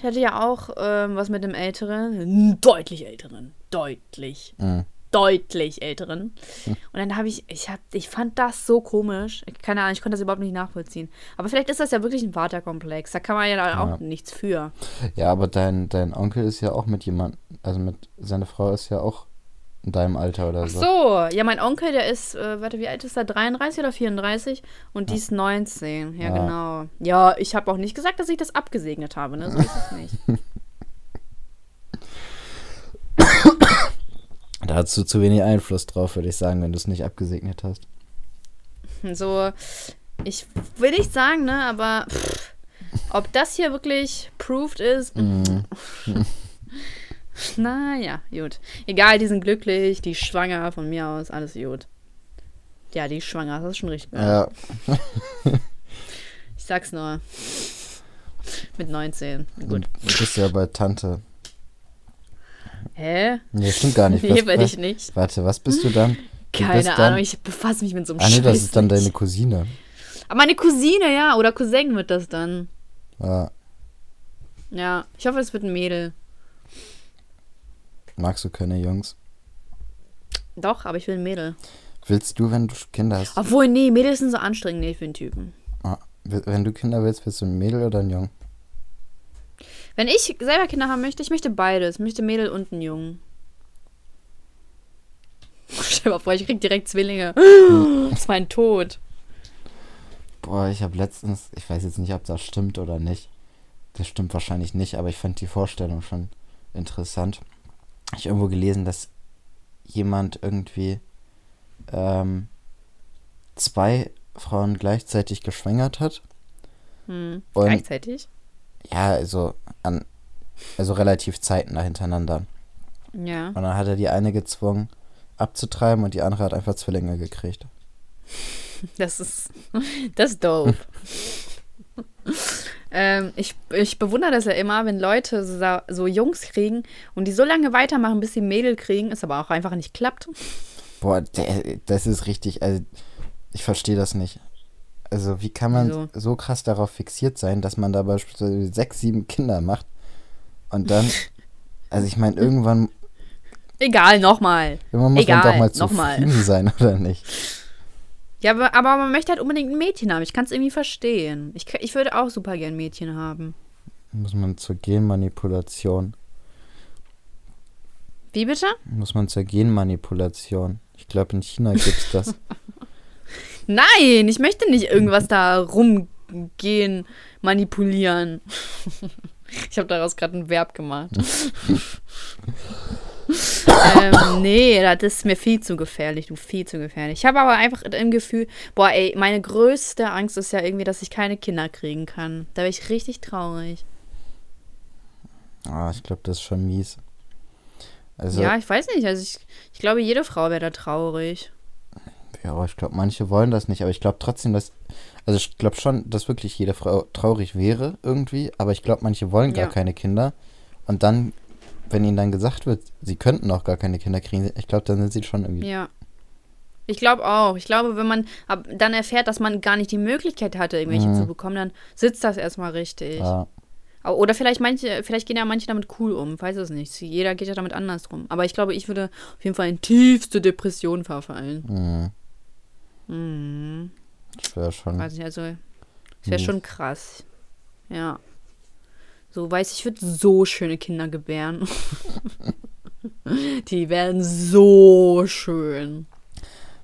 die hatte ja auch ähm, was mit einem Älteren, einen deutlich Älteren, deutlich, Mhm. Deutlich Älteren. Und dann habe ich, ich hab, ich fand das so komisch. Keine Ahnung, ich konnte das überhaupt nicht nachvollziehen. Aber vielleicht ist das ja wirklich ein Vaterkomplex. Da kann man ja dann auch nichts für. Ja, aber dein, dein Onkel ist ja auch mit jemandem, also mit, seine Frau ist ja auch in deinem Alter oder Ach so. so, ja, mein Onkel, der ist, äh, warte, wie alt ist er? 33 oder 34? Und die ist 19. Ja, Ja. genau. Ja, ich habe auch nicht gesagt, dass ich das abgesegnet habe, ne? So ist es nicht. Da hast du zu wenig Einfluss drauf, würde ich sagen, wenn du es nicht abgesegnet hast. So, ich will nicht sagen, ne, aber pff, Ob das hier wirklich proved ist, Mhm. naja, gut. Egal, die sind glücklich, die schwanger von mir aus, alles gut. Ja, die ist schwanger, das ist schon richtig. Ja, Ich sag's nur. Mit 19. Gut. du bist ja bei Tante. Hä? Nee, stimmt gar nicht. Nee, Was- bin was- ich nicht. Warte, was bist du dann? Du Keine dann- Ahnung, ich befasse mich mit so einem Ah, nee, das ist dann deine Cousine. Aber meine Cousine, ja, oder Cousin wird das dann. Ja. Ja, ich hoffe, es wird ein Mädel. Magst du keine Jungs? Doch, aber ich will ein Mädel. Willst du, wenn du Kinder hast, Obwohl, nee, Mädels sind so anstrengend, nee, für den Typen. ah, wenn du Kinder willst, willst du ein Mädel oder ein Jung? Wenn ich selber Kinder haben möchte, ich möchte beides. Ich möchte Mädel und einen Jungen. Stell dir mal vor, ich krieg direkt Zwillinge. Das ist mein Tod. Boah, ich habe letztens, ich weiß jetzt nicht, ob das stimmt oder nicht. Das stimmt wahrscheinlich nicht, aber ich fand die Vorstellung schon interessant. Ich irgendwo gelesen, dass jemand irgendwie ähm, zwei Frauen gleichzeitig geschwängert hat. Hm. Gleichzeitig? Ja, also an also relativ zeitnah hintereinander. Ja. Und dann hat er die eine gezwungen abzutreiben und die andere hat einfach Zwillinge gekriegt. Das ist, das ist doof. ähm, ich, ich bewundere das ja immer, wenn Leute so, so Jungs kriegen und die so lange weitermachen, bis sie Mädel kriegen, es aber auch einfach nicht klappt. Boah, der, das ist richtig, also ich verstehe das nicht. Also wie kann man Wieso? so krass darauf fixiert sein, dass man da beispielsweise sechs, sieben Kinder macht und dann, also ich meine, irgendwann, Egal, nochmal. irgendwann muss man Egal, doch mal zufrieden sein, oder nicht? Ja, aber, aber man möchte halt unbedingt ein Mädchen haben. Ich kann es irgendwie verstehen. Ich, ich würde auch super gern ein Mädchen haben. Muss man zur Genmanipulation, Wie bitte? muss man zur Genmanipulation. Ich glaube, in China gibt's das. Nein, ich möchte nicht irgendwas da rumgehen, manipulieren. Ich habe daraus gerade ein Verb gemacht. ähm, nee, das ist mir viel zu gefährlich, du, viel zu gefährlich. Ich habe aber einfach im Gefühl, boah, ey, meine größte Angst ist ja irgendwie, dass ich keine Kinder kriegen kann. Da bin ich richtig traurig. Ah, ich glaube, das ist schon mies. Also, ja, ich weiß nicht. Also ich, ich glaube, jede Frau wäre da traurig. Ich glaube, manche wollen das nicht, aber ich glaube trotzdem, dass, also ich glaube schon, dass wirklich jede Frau traurig wäre irgendwie, aber ich glaube, manche wollen gar Ja. keine Kinder und dann, wenn ihnen dann gesagt wird, sie könnten auch gar keine Kinder kriegen, ich glaube, dann sind sie schon irgendwie, Ja. Ich glaube auch. Ich glaube, wenn man dann erfährt, dass man gar nicht die Möglichkeit hatte, irgendwelche Mhm. zu bekommen, dann sitzt das erstmal richtig. ja, Oder vielleicht manche, vielleicht gehen ja manche damit cool um, weiß es nicht. Jeder geht ja damit anders rum. Aber ich glaube, ich würde auf jeden Fall in tiefste Depression verfallen. mh, Mhm. das wäre schon, Weiß ich, also, das wäre Mhm. schon krass. Ja. So, weiß ich, ich würde so schöne Kinder gebären. Die werden so schön.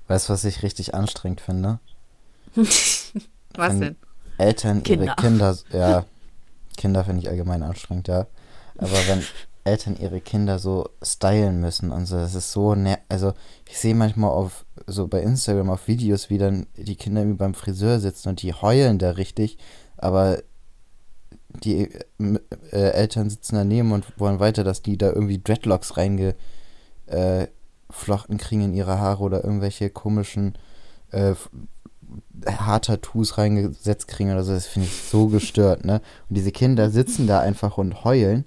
weißt du, was ich richtig anstrengend finde? Was Wenn denn? Eltern ihre Kinder. Kinder, ja, Kinder finde ich allgemein anstrengend, ja. Aber wenn Eltern ihre Kinder so stylen müssen und so, das ist so, also ich sehe manchmal auf, so bei Instagram auf Videos, wie dann die Kinder irgendwie beim Friseur sitzen und die heulen da richtig, aber die äh, Eltern sitzen daneben und wollen weiter, dass die da irgendwie Dreadlocks reingeflochten äh, kriegen in ihre Haare oder irgendwelche komischen äh, Haartattoos reingesetzt kriegen oder so, das finde ich so gestört, ne? Und diese Kinder sitzen da einfach und heulen,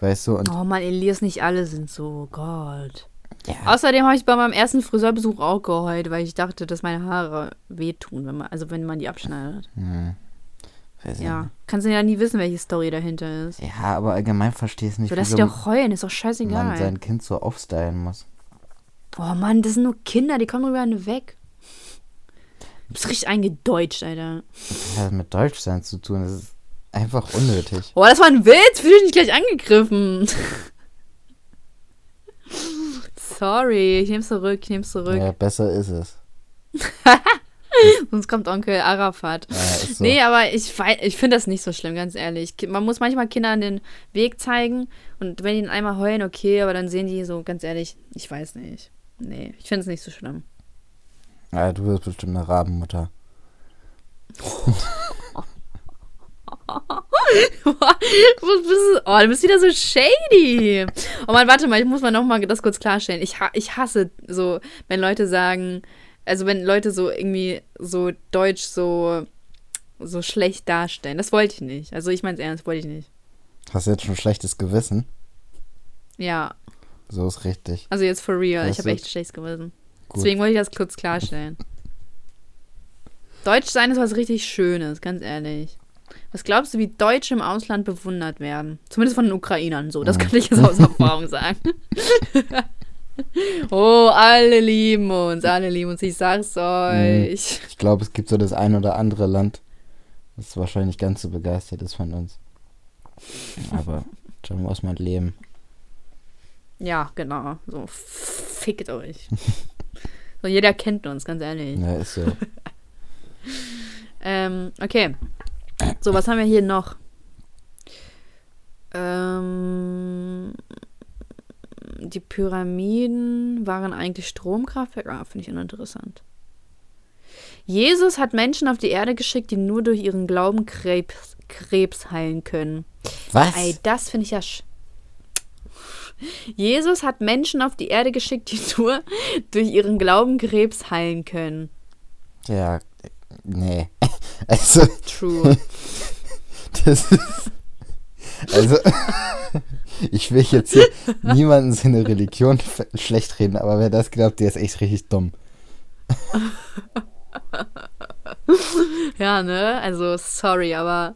weißt du, und Oh Mann, Elias, nicht alle sind so. Gott. ja, Außerdem habe ich bei meinem ersten Friseurbesuch auch geheult, weil ich dachte, dass meine Haare wehtun, wenn man, also wenn man die abschneidet. hm, weiß Ja. nicht. Kannst du ja nie wissen, welche Story dahinter ist. ja, aber allgemein verstehe ich es nicht, So, dass die doch heulen, ist doch man scheißegal. sein Kind so aufstylen muss. Oh Mann, das sind nur Kinder, die kommen drüber hinweg. Du bist richtig eingedeutscht, Alter. Das hat mit Deutschsein zu tun, das ist einfach unnötig. Oh, das war ein Witz, fühl dich nicht gleich angegriffen. Sorry, ich nehm's zurück, ich nehm's zurück. Ja, besser ist es. Sonst kommt Onkel Arafat. Ja, so. Nee, aber ich, ich finde das nicht so schlimm, ganz ehrlich. Man muss manchmal Kindern den Weg zeigen und wenn die dann einmal heulen, okay, aber dann sehen die so, ganz ehrlich, ich weiß nicht. Nee, ich finde es nicht so schlimm. Ja, du wirst bestimmt eine Rabenmutter. Oh, du bist wieder so shady. Oh Mann, warte mal, ich muss mal nochmal das kurz klarstellen. Ich, ich hasse so, wenn Leute sagen, also wenn Leute so irgendwie so Deutsch so, so schlecht darstellen. Das wollte ich nicht. Also ich meine es ernst, wollte ich nicht. Hast du jetzt schon schlechtes Gewissen? Ja. So ist richtig. Also jetzt for real. Weißt ich habe echt schlechtes Gewissen. Gut. Deswegen wollte ich das kurz klarstellen. Deutsch sein ist was richtig Schönes, ganz ehrlich. Was glaubst du, wie Deutsche im Ausland bewundert werden? Zumindest von den Ukrainern so. Das Mhm. kann ich jetzt aus Erfahrung sagen. oh, alle lieben uns, alle lieben uns. Ich sag's euch. Ich glaube, es gibt so das ein oder andere Land, das wahrscheinlich ganz so begeistert ist von uns. Aber schon muss man leben. Ja, genau. So, fickt euch. so, jeder kennt uns, ganz ehrlich. Ja, ist so. Ähm, okay. So, was haben wir hier noch? Ähm, die Pyramiden waren eigentlich Stromkraftwerke. Ah, finde ich uninteressant. Jesus hat Menschen auf die Erde geschickt, die nur durch ihren Glauben Krebs, Krebs heilen können. Was? Ey, das finde ich ja. Sch Jesus hat Menschen auf die Erde geschickt, die nur durch ihren Glauben Krebs heilen können. Ja, nee. Also, True. das ist. Also, ich will jetzt hier niemanden seine Religion schlecht reden, aber wer das glaubt, der ist echt richtig dumm. Ja, ne? Also, sorry, aber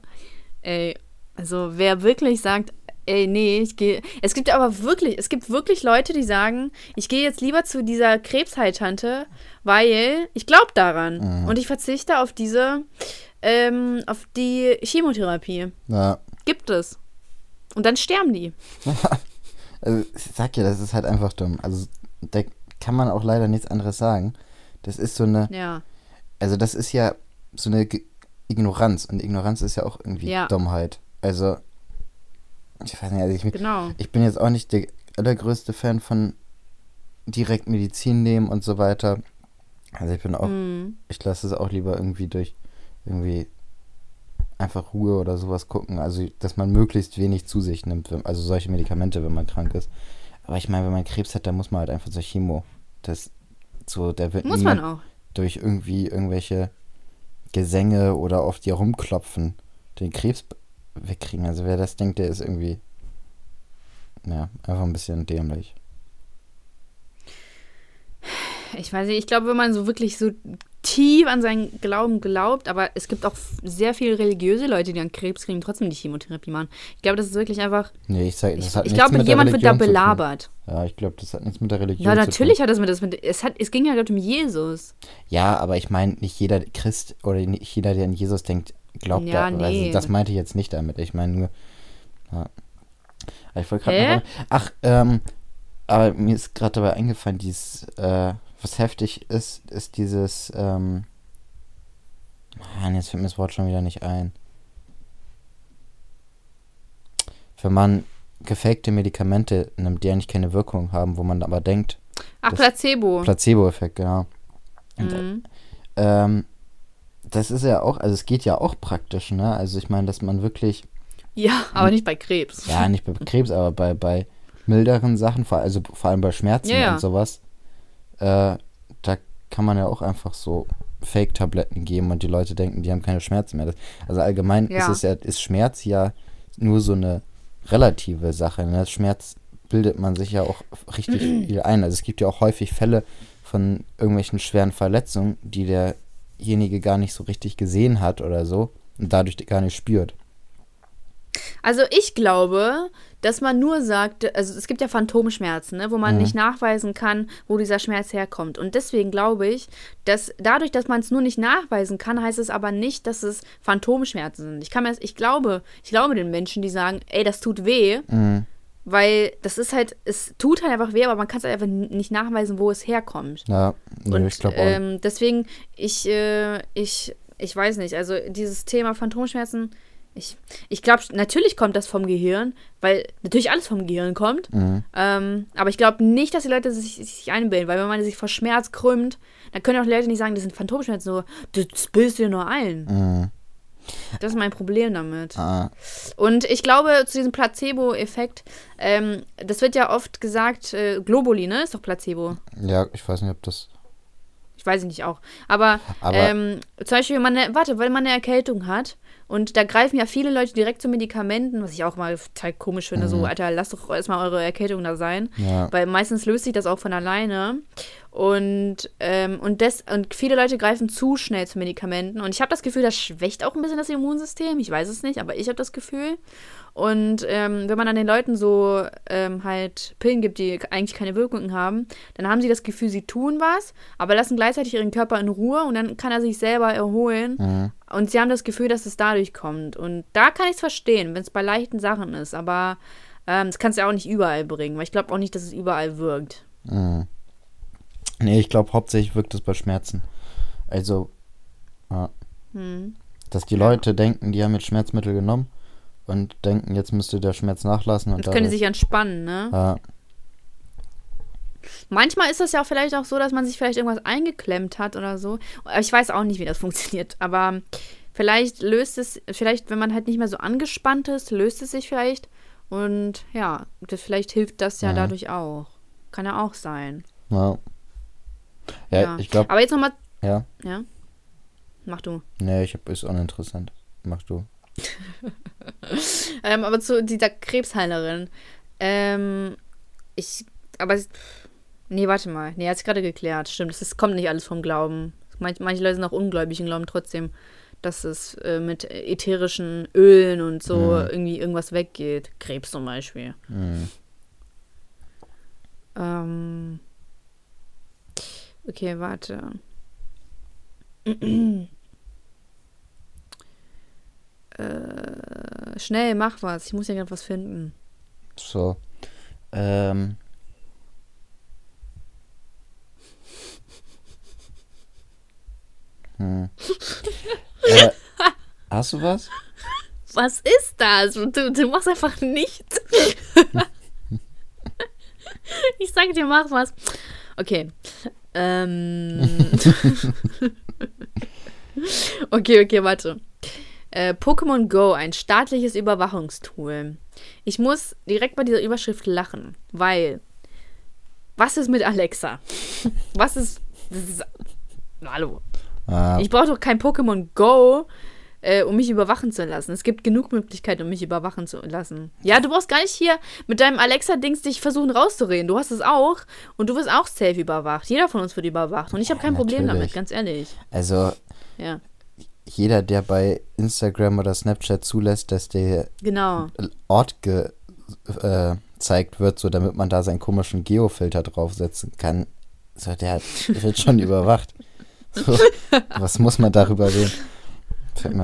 ey, also wer wirklich sagt, ey, nee, ich gehe. Es gibt aber wirklich, es gibt wirklich Leute, die sagen, ich gehe jetzt lieber zu dieser Krebsheiltante, weil ich glaube daran. Mhm. Und ich verzichte auf diese, ähm, auf die Chemotherapie. Ja, Gibt es. Und dann sterben die. also ich sag ja, das ist halt einfach dumm. Also, da kann man auch leider nichts anderes sagen. Das ist so eine. Ja. Also, das ist ja so eine Ge Ignoranz. Und Ignoranz ist ja auch irgendwie Ja. Dummheit. Also, ich weiß nicht, also ich, Genau. ich bin jetzt auch nicht der allergrößte Fan von direkt Medizin nehmen und so weiter. Also ich bin auch, Mhm. ich lasse es auch lieber irgendwie durch irgendwie einfach Ruhe oder sowas gucken. Also dass man möglichst wenig zu sich nimmt, also solche Medikamente, wenn man krank ist. Aber ich meine, wenn man Krebs hat, dann muss man halt einfach zur Chemo. Das so, da wird Muss man auch. durch irgendwie irgendwelche Gesänge oder auf die rumklopfen den Krebs wegkriegen. Also wer das denkt, der ist irgendwie ja, einfach ein bisschen dämlich. Ich weiß nicht, ich glaube, wenn man so wirklich so tief an seinen Glauben glaubt, aber es gibt auch sehr viele religiöse Leute, die an Krebs kriegen, trotzdem die Chemotherapie machen. Ich glaube, das ist wirklich einfach. Nee, ich sag, das hat ich nichts glaube, mit der jemand wird da Religion zu tun. belabert. Ja, ich glaube, das hat nichts mit der Religion Ja, zu natürlich tun. hat das mit das mit. Es, hat, es ging ja gerade um Jesus. Ja, aber ich meine, nicht jeder Christ oder nicht jeder, der an Jesus denkt, glaubt Ja, da. nee. Also, das meinte ich jetzt nicht damit. Ich meine nur. Ja. Ich wollte gerade. Ach, ähm, aber mir ist gerade dabei eingefallen, dieses, äh, was heftig ist, ist dieses, ähm. Mann, jetzt fällt mir das Wort schon wieder nicht ein. Wenn man gefakte Medikamente nimmt, die eigentlich keine Wirkung haben, wo man aber denkt, Ach, Placebo. Placebo-Effekt, genau. Und, Mhm. ähm, das ist ja auch, also es geht ja auch praktisch, ne? Also ich meine, dass man wirklich, Ja, aber nicht bei Krebs. ja, nicht bei Krebs, aber bei, bei milderen Sachen, vor, also vor allem bei Schmerzen Ja, ja. und sowas, äh, da kann man ja auch einfach so Fake-Tabletten geben und die Leute denken, die haben keine Schmerzen mehr. Das, also allgemein Ja. ist es ja, ist Schmerz ja nur so eine relative Sache. Ne? Schmerz bildet man sich ja auch richtig viel ein. Also es gibt ja auch häufig Fälle von irgendwelchen schweren Verletzungen, die derjenige gar nicht so richtig gesehen hat oder so und dadurch gar nicht spürt. Also ich glaube, dass man nur sagt, also es gibt ja Phantomschmerzen, ne, wo man Mhm. nicht nachweisen kann, wo dieser Schmerz herkommt. Und deswegen glaube ich, dass dadurch, dass man es nur nicht nachweisen kann, heißt es aber nicht, dass es Phantomschmerzen sind. Ich kann mir ich glaube, ich glaube den Menschen, die sagen, ey, das tut weh, Mhm. weil das ist halt, es tut halt einfach weh, aber man kann es halt einfach nicht nachweisen, wo es herkommt. Ja, nö, Und ich glaube auch. ähm, deswegen, ich, äh, ich, ich weiß nicht, also dieses Thema Phantomschmerzen, ich, ich glaube, natürlich kommt das vom Gehirn, weil natürlich alles vom Gehirn kommt. Mhm. Ähm, aber ich glaube nicht, dass die Leute sich, sich einbilden, weil wenn man sich vor Schmerz krümmt, dann können auch die Leute nicht sagen, das sind Phantomschmerzen, so, das bildest du dir nur ein. Mhm. Das ist mein Problem damit. Ah, Und ich glaube, zu diesem Placebo-Effekt, ähm, das wird ja oft gesagt, äh, Globuli, ne? Ist doch Placebo. ja, ich weiß nicht, ob das. Ich weiß nicht auch. Aber, Aber- ähm, zum Beispiel, wenn man eine, warte, wenn man eine Erkältung hat und da greifen ja viele Leute direkt zu Medikamenten, was ich auch mal total komisch finde, so, Alter, lasst doch erstmal eure Erkältung da sein. Ja. Weil meistens löst sich das auch von alleine. Und, ähm, und, des, und viele Leute greifen zu schnell zu Medikamenten. Und ich habe das Gefühl, das schwächt auch ein bisschen das Immunsystem. Ich weiß es nicht, aber ich habe das Gefühl. Und ähm, wenn man dann den Leuten so ähm, halt Pillen gibt, die eigentlich keine Wirkungen haben, dann haben sie das Gefühl, sie tun was, aber lassen gleichzeitig ihren Körper in Ruhe und dann kann er sich selber erholen. Mhm. Und sie haben das Gefühl, dass es dadurch kommt. Und da kann ich es verstehen, wenn es bei leichten Sachen ist. Aber ähm, das kannst du ja auch nicht überall bringen, weil ich glaube auch nicht, dass es überall wirkt. Mhm. Nee, ich glaube, hauptsächlich wirkt es bei Schmerzen. Also, ja, Hm. dass die Leute denken, die haben jetzt Schmerzmittel genommen und denken, jetzt müsste der Schmerz nachlassen. Und Das können dadurch- sich entspannen, ne? Ja, Manchmal ist das ja vielleicht auch so, dass man sich vielleicht irgendwas eingeklemmt hat oder so. Ich weiß auch nicht, wie das funktioniert. Aber vielleicht löst es, vielleicht, wenn man halt nicht mehr so angespannt ist, löst es sich vielleicht. Und ja, das, vielleicht hilft das ja Mhm. dadurch auch. Kann ja auch sein. ja. Ja, Ja. ich glaube, Aber jetzt nochmal, ja. ja? Mach du. Nee, ich hab, ist uninteressant. Mach du. Ähm, aber zu dieser Krebsheilerin. Ähm, ich, aber, nee, warte mal. Nee, hat sich gerade geklärt. Stimmt, es ist- kommt nicht alles vom Glauben. Manch, manche Leute sind auch ungläubig und glauben trotzdem, dass es äh, mit ätherischen Ölen und so Mhm. irgendwie irgendwas weggeht. Krebs zum Beispiel. Mhm. Ähm, okay, warte. äh, schnell, mach was. Ich muss ja gerade was finden. So. Ähm. Hm. äh, hast du was? Was ist das? Du, du machst einfach nichts. ich sage dir, mach was. Okay. Ähm. okay, okay, warte. Äh, Pokémon Go, ein staatliches Überwachungstool. Ich muss direkt bei dieser Überschrift lachen, weil was ist mit Alexa? Was ist. Das ist hallo. Ah, Ich brauche doch kein Pokémon Go, äh, um mich überwachen zu lassen. Es gibt genug Möglichkeiten, um mich überwachen zu lassen. Ja, du brauchst gar nicht hier mit deinem Alexa-Dings dich versuchen rauszureden. Du hast es auch und du wirst auch safe überwacht. Jeder von uns wird überwacht und ich habe kein Problem natürlich. damit, ganz ehrlich. also, Ja, jeder, der bei Instagram oder Snapchat zulässt, dass der genau. Ort gezeigt wird, so damit man da seinen komischen Geofilter draufsetzen kann, so der wird schon überwacht. So, was muss man darüber reden?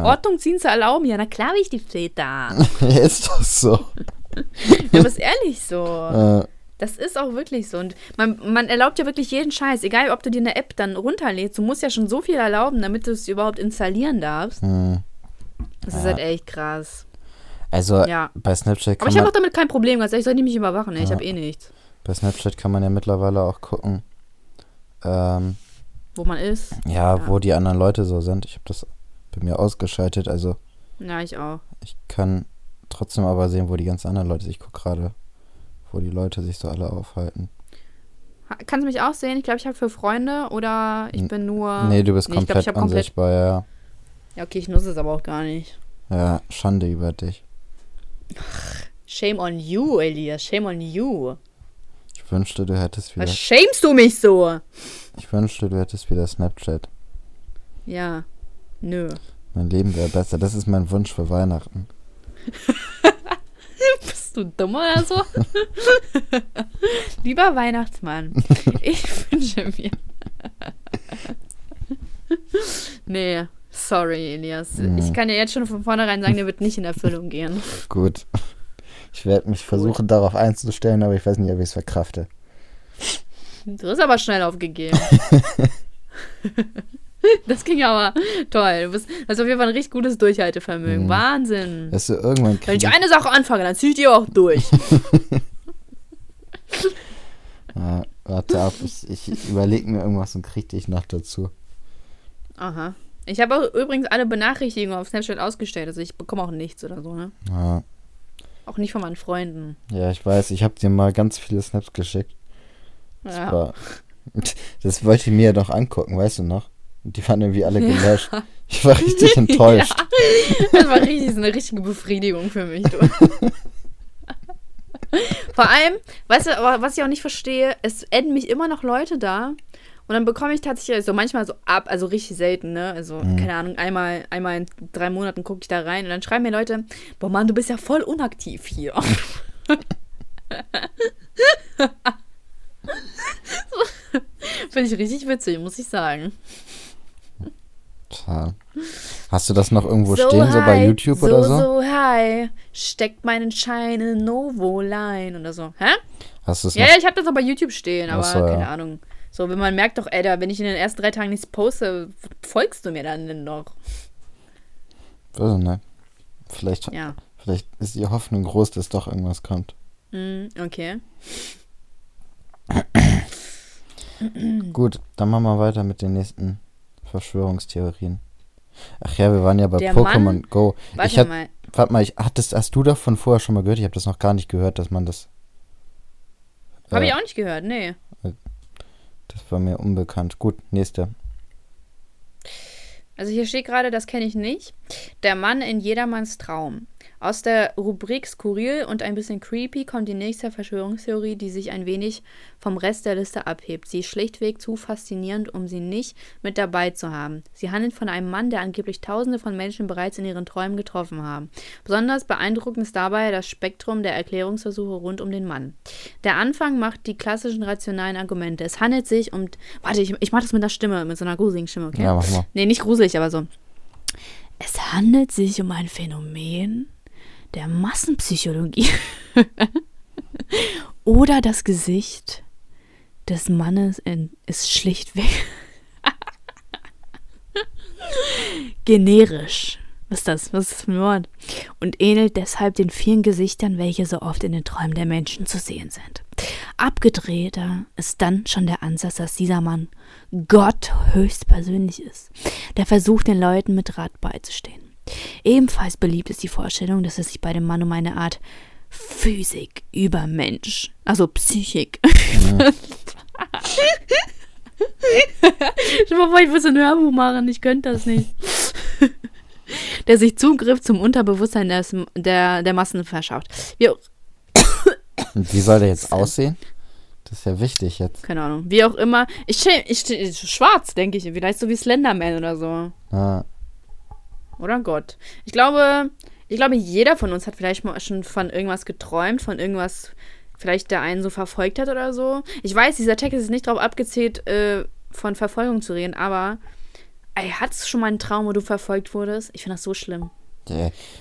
Ordnung ziehen zu erlauben, ja, na klar will ich die Väter. ist doch so. ja, aber ist ehrlich so. Äh, Das ist auch wirklich so. Und man, man erlaubt ja wirklich jeden Scheiß. Egal, ob du dir eine App dann runterlädst, du musst ja schon so viel erlauben, damit du es überhaupt installieren darfst. hm. Das ist Ja. halt echt krass. Also Ja. bei Snapchat Aber kann ich habe auch damit kein Problem. Ganz ehrlich, soll die mich überwachen? ey. Ich Ja. habe eh nichts. bei Snapchat kann man ja mittlerweile auch gucken, ähm, Wo man ist. ja, Ja. wo die anderen Leute so sind. Ich habe das bei mir ausgeschaltet, also Ja, ich auch. ich kann trotzdem aber sehen, wo die ganz anderen Leute sind. Ich gucke gerade, wo die Leute sich so alle aufhalten. Ha- Kannst du mich auch sehen? Ich glaube, ich habe für Freunde oder ich bin nur. nee, du bist nee, ich glaub, komplett ich hab komplett- unsichtbar, ja. Ja, okay, ich nutze es aber auch gar nicht. Ja, Schande über dich. Shame on you, Elias. Shame on you. Ich wünschte, du hättest wieder. Was shamest du mich so? Ich wünschte, du hättest wieder Snapchat. Ja. Nö. Mein Leben wäre besser. Das ist mein Wunsch für Weihnachten. Bist du dumm oder so? Lieber Weihnachtsmann, ich wünsche mir. nee, sorry, Elias. Mhm. Ich kann dir jetzt schon von vornherein sagen, der wird nicht in Erfüllung gehen. Gut. Ich werde mich versuchen, darauf einzustellen, aber ich weiß nicht, ob ich es verkrafte. Du hast aber schnell aufgegeben. das ging aber toll. Du bist, hast auf jeden Fall ein richtig gutes Durchhaltevermögen. Mhm. Wahnsinn. Weißt du, irgendwann Wenn kriege ich eine Sache anfange, dann zieh ich die auch durch. Ja, warte ab, ich, ich überlege mir irgendwas und krieg dich noch dazu. Aha. Ich habe auch übrigens alle Benachrichtigungen auf Snapchat ausgestellt. Also ich bekomme auch nichts oder so, ne? Ja, Auch nicht von meinen Freunden. ja ich weiß, ich habe dir mal ganz viele Snaps geschickt. Das, Ja. war, das wollte ich mir ja noch angucken, weißt du noch? Und die waren irgendwie alle gelöscht. Ich war richtig enttäuscht. Ja, das war richtig, so eine richtige Befriedigung für mich. Du. Vor allem, weißt du, was ich auch nicht verstehe, es adden mich immer noch Leute da und dann bekomme ich tatsächlich so manchmal so ab, also richtig selten, ne? Also, Mhm. keine Ahnung, einmal, einmal in drei Monaten gucke ich da rein und dann schreiben mir Leute, boah Mann, du bist ja voll unaktiv hier. Finde ich richtig witzig, muss ich sagen. Tja. Hast du das noch irgendwo stehen, so bei high, YouTube so, oder so? So high, steckt meinen Schein in Novo-Line oder so. Hä? Hast du es Ja, noch? ja, ich habe das auch bei YouTube stehen, aber so, ja. keine Ahnung. So, wenn man merkt doch, ey, da, wenn ich in den ersten drei Tagen nichts poste, folgst du mir dann denn noch? Ich nicht. Vielleicht, Ja. vielleicht ist die Hoffnung groß, dass doch irgendwas kommt. Mm, okay. Gut, dann machen wir weiter mit den nächsten Verschwörungstheorien. Ach ja, wir waren ja bei Der Pokémon Mann- Go. Warte ich hab, mal. warte mal, ich, hattest, hast du davon vorher schon mal gehört? Ich habe das noch gar nicht gehört, dass man das. Habe äh, ich auch nicht gehört, nee. Das war mir unbekannt. Gut, nächste. Also hier steht gerade, das kenne ich nicht. Der Mann in jedermanns Traum. Aus der Rubrik Skurril und ein bisschen creepy kommt die nächste Verschwörungstheorie, die sich ein wenig vom Rest der Liste abhebt. Sie ist schlichtweg zu faszinierend, um sie nicht mit dabei zu haben. Sie handelt von einem Mann, der angeblich Tausende von Menschen bereits in ihren Träumen getroffen haben. Besonders beeindruckend ist dabei das Spektrum der Erklärungsversuche rund um den Mann. Der Anfang macht die klassischen rationalen Argumente. Es handelt sich um. Warte, ich, ich mache das mit einer Stimme, mit so einer gruseligen Stimme, okay? Ja, mach mal. Nee, nicht gruselig, aber so. Es handelt sich um ein Phänomen der Massenpsychologie oder das Gesicht des Mannes ist schlichtweg generisch. Was ist das? Was ist das für ein Wort? Und ähnelt deshalb den vielen Gesichtern, welche so oft in den Träumen der Menschen zu sehen sind. Abgedrehter ist dann schon der Ansatz, dass dieser Mann Gott höchstpersönlich ist, der versucht, den Leuten mit Rat beizustehen. Ebenfalls beliebt ist die Vorstellung, dass es sich bei dem Mann um eine Art Physik über Mensch, also Psychik. Stell dir mal vor, ich muss ein Hörbuch machen, ich könnte das nicht. Der sich Zugriff zum Unterbewusstsein des, der, der Massen verschafft. Wie, wie soll der jetzt aussehen? Das ist ja wichtig jetzt. keine Ahnung, wie auch immer. Ich ich stell, schwarz, denke ich, vielleicht so wie Slenderman oder so. Ah, Oder Gott. Ich glaube, ich glaube, jeder von uns hat vielleicht mal schon von irgendwas geträumt, von irgendwas, vielleicht der einen so verfolgt hat oder so. Ich weiß, dieser Text ist nicht darauf abgezählt, äh, von Verfolgung zu reden, aber ey, hattest du schon mal einen Traum, wo du verfolgt wurdest? Ich finde das so schlimm.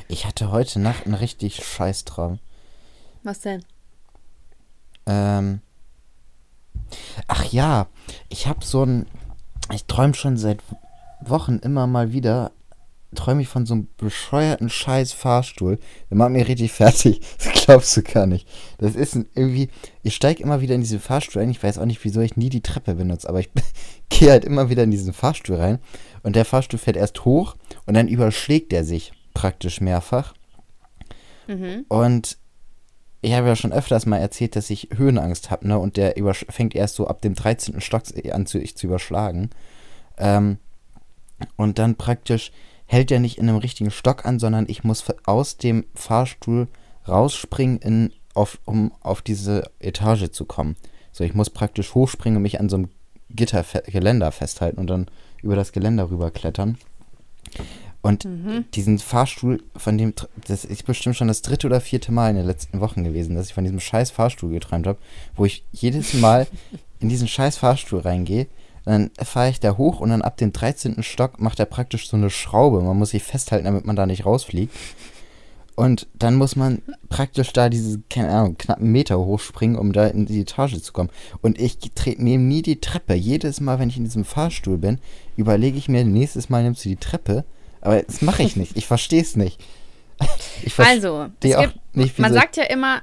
ich hatte heute Nacht einen richtig scheiß Traum. Was denn? Ähm. Ach ja, ich habe so ein. Ich träume schon seit Wochen immer mal wieder. Träume ich von so einem bescheuerten scheiß Fahrstuhl. Der macht mich richtig fertig. Das glaubst du gar nicht. Das ist irgendwie. Ich steige immer wieder in diesen Fahrstuhl ein. Ich weiß auch nicht, wieso ich nie die Treppe benutze. Aber ich gehe halt immer wieder in diesen Fahrstuhl rein. Und der Fahrstuhl fährt erst hoch und dann überschlägt er sich praktisch mehrfach. Mhm. Und ich habe ja schon öfters mal erzählt, dass ich Höhenangst habe, ne? Und der fängt erst so ab dem 13. Stock an zu, sich zu überschlagen. Ähm, und dann praktisch hält er nicht in einem richtigen Stock an, sondern ich muss aus dem Fahrstuhl rausspringen, in, auf, um auf diese Etage zu kommen. So, ich muss praktisch hochspringen und mich an so einem Gitter Geländer festhalten und dann über das Geländer rüberklettern. Und diesen Fahrstuhl, von dem, das ist bestimmt schon das dritte oder vierte Mal in den letzten Wochen gewesen, dass ich von diesem scheiß Fahrstuhl geträumt habe, wo ich jedes Mal in diesen scheiß Fahrstuhl reingehe, dann fahre ich da hoch und dann ab dem 13. Stock macht er praktisch so eine Schraube. Man muss sich festhalten, damit man da nicht rausfliegt. Und dann muss man praktisch da diese, keine Ahnung, knappen Meter hochspringen, um da in die Etage zu kommen. Und ich tre- nehme nie die Treppe. Jedes Mal, wenn ich in diesem Fahrstuhl bin, überlege ich mir, nächstes Mal nimmst du die Treppe. Aber das mache ich nicht. Ich verstehe es nicht. Ich Also, es auch gibt, nicht, man sagt ja immer,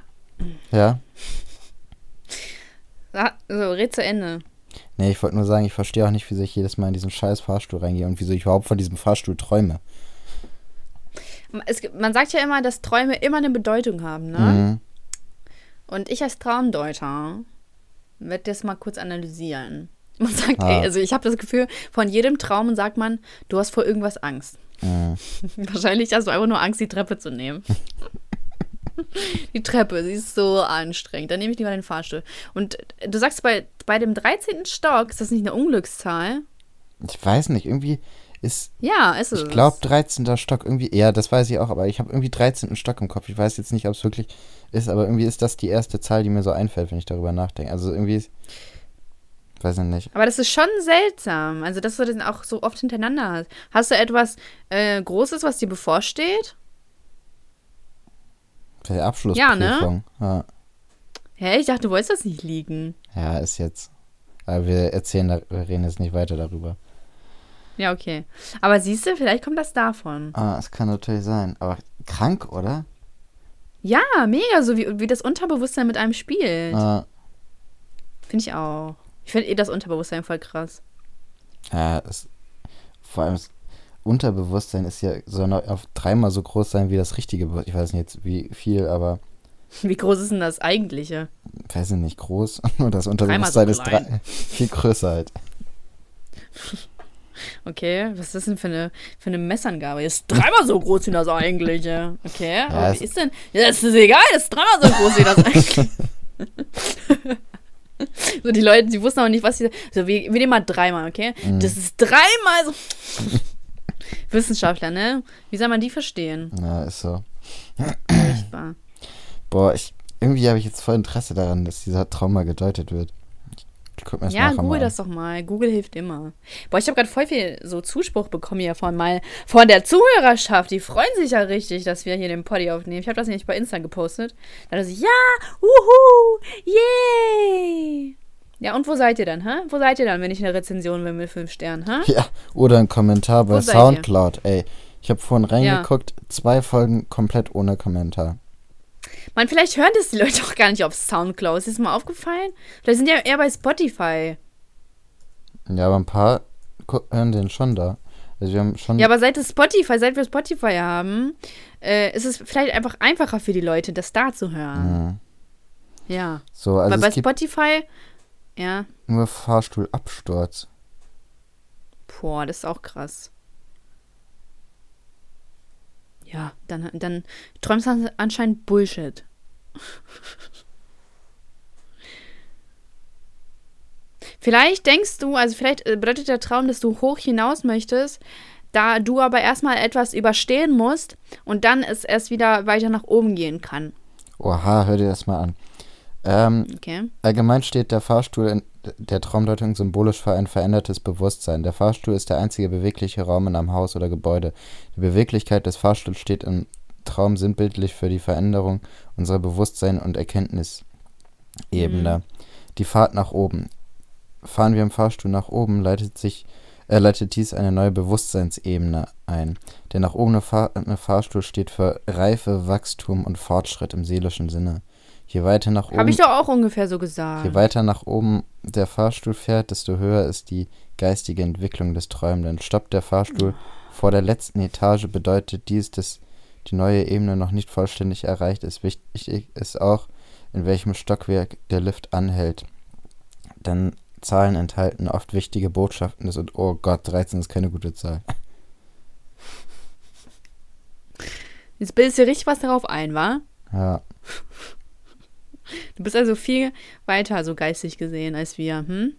Ja, so, red zu Ende. Nee, ich wollte nur sagen, ich verstehe auch nicht, wieso ich jedes Mal in diesen scheiß Fahrstuhl reingehe und wieso ich überhaupt von diesem Fahrstuhl träume. Es, man sagt ja immer, dass Träume immer eine Bedeutung haben, ne? Mhm. Und ich als Traumdeuter werde das mal kurz analysieren. Man sagt, Ah. ey, also ich habe das Gefühl, von jedem Traum sagt man, du hast vor irgendwas Angst. Mhm. Wahrscheinlich hast du einfach nur Angst, die Treppe zu nehmen. die Treppe, sie ist so anstrengend. Dann nehme ich lieber den Fahrstuhl. Und du sagst, bei, bei dem 13. Stock, ist das nicht eine Unglückszahl? Ich weiß nicht, irgendwie ist, Ja, ist es. ich glaube, 13. Stock irgendwie, ja, das weiß ich auch, aber ich habe irgendwie 13. Stock im Kopf. Ich weiß jetzt nicht, ob es wirklich ist, aber irgendwie ist das die erste Zahl, die mir so einfällt, wenn ich darüber nachdenke. Also irgendwie ist, weiß ich nicht. Aber das ist schon seltsam. Also, dass du das auch so oft hintereinander hast. Hast du etwas äh, Großes, was dir bevorsteht? Die Abschlussprüfung. Ja, Hä? Ich dachte, du wolltest das nicht liegen. ja, ist jetzt. Aber wir erzählen, wir reden jetzt nicht weiter darüber. Ja, okay. Aber siehst du, vielleicht kommt das davon. Ah, es kann natürlich sein. Aber krank, oder? Ja, mega, so wie, wie das Unterbewusstsein mit einem spielt. Ah, Finde ich auch. Ich finde eh das Unterbewusstsein voll krass. ja, es, vor allem das Unterbewusstsein ist ja, soll noch auf dreimal so groß sein wie das richtige Bewusstsein. Ich weiß nicht jetzt wie viel, aber Wie groß ist denn das eigentliche? weiß ich nicht, groß. Und das Unterbewusstsein ist klein. drei, viel größer halt. Okay, was ist das denn für eine, für eine Messangabe? Ist dreimal so groß wie das eigentliche. Okay, aber es- wie ist denn? Ja, das ist egal, das ist dreimal so groß wie das eigentliche. so, die Leute, die wussten auch nicht, was sie. So, wir, wir nehmen mal dreimal, okay? Mhm. Das ist dreimal so. Wissenschaftler, ne? Wie soll man die verstehen? Ja, ist so. Furchtbar. Boah, ich, irgendwie habe ich jetzt voll Interesse daran, dass dieser Traum mal gedeutet wird. Ich guck mir das Ja, google mal das doch mal. Google hilft immer. Boah, ich habe gerade voll viel so Zuspruch bekommen hier von mal von der Zuhörerschaft. Die freuen sich ja richtig, dass wir hier den Poddy aufnehmen. Ich habe das nämlich bei Insta gepostet. Da dachte ich, ja, wuhu, yay. Ja, und wo seid ihr dann, hä? Wo seid ihr dann, wenn ich eine Rezension will mit fünf Sternen, hä? Ja, oder ein Kommentar bei? Soundcloud. Ey, ich habe vorhin reingeguckt, zwei Folgen komplett ohne Kommentar. Man, vielleicht hören das die Leute auch gar nicht auf Soundcloud. Ist das mal aufgefallen? Vielleicht sind ja eher bei Spotify. Ja, aber ein paar hören den schon da. Also wir haben schon. Ja, aber seit es Spotify, seit wir Spotify haben, äh, ist es vielleicht einfach einfacher für die Leute, das da zu hören. Mhm. Ja. so, also Weil bei Spotify, ja, nur Fahrstuhlabsturz. boah, das ist auch krass. Ja, dann, dann träumst du anscheinend Bullshit. Vielleicht denkst du, also vielleicht äh, bedeutet der Traum, dass du hoch hinaus möchtest, da du aber erstmal etwas überstehen musst und dann es erst wieder weiter nach oben gehen kann. Oha, hör dir das mal an. Ähm, Okay. Allgemein steht der Fahrstuhl in der Traumdeutung symbolisch für ein verändertes Bewusstsein. Der Fahrstuhl ist der einzige bewegliche Raum in einem Haus oder Gebäude. Die Beweglichkeit des Fahrstuhls steht im Traum sinnbildlich für die Veränderung unserer Bewusstsein- und Erkenntnisebene. Die Fahrt nach oben. Fahren wir im Fahrstuhl nach oben, leitet sich äh, leitet dies eine neue Bewusstseinsebene ein. Der nach oben fahrende Fahrstuhl steht für Reife, Wachstum und Fortschritt im seelischen Sinne. Je weiter nach oben Habe ich doch auch ungefähr so gesagt. Je weiter nach oben der Fahrstuhl fährt, desto höher ist die geistige Entwicklung des Träumenden. Stoppt der Fahrstuhl vor der letzten Etage, bedeutet dies, dass die neue Ebene noch nicht vollständig erreicht ist. Wichtig ist auch, in welchem Stockwerk der Lift anhält. Denn Zahlen enthalten oft wichtige Botschaften des und oh Gott, 13 ist keine gute Zahl. Jetzt bildest du dir richtig was darauf ein, wa? Ja, Du bist also viel weiter so geistig gesehen als wir, hm?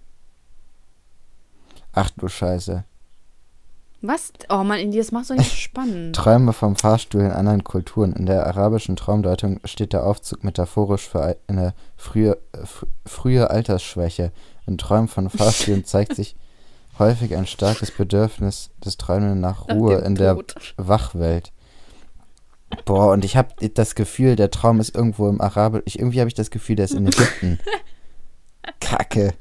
ach du Scheiße. Was? Oh Mann, das macht so nicht spannend. Träume vom Fahrstuhl in anderen Kulturen. In der arabischen Traumdeutung steht der Aufzug metaphorisch für eine frühe, äh, fr- frühe Altersschwäche. In Träumen von Fahrstühlen zeigt sich häufig ein starkes Bedürfnis des Träumenden nach Nach Ruhe dem in der. Wachwelt. Boah, und ich habe das Gefühl, der Traum ist irgendwo im Arabisch. Ich, irgendwie habe ich das Gefühl, der ist in Ägypten. Kacke.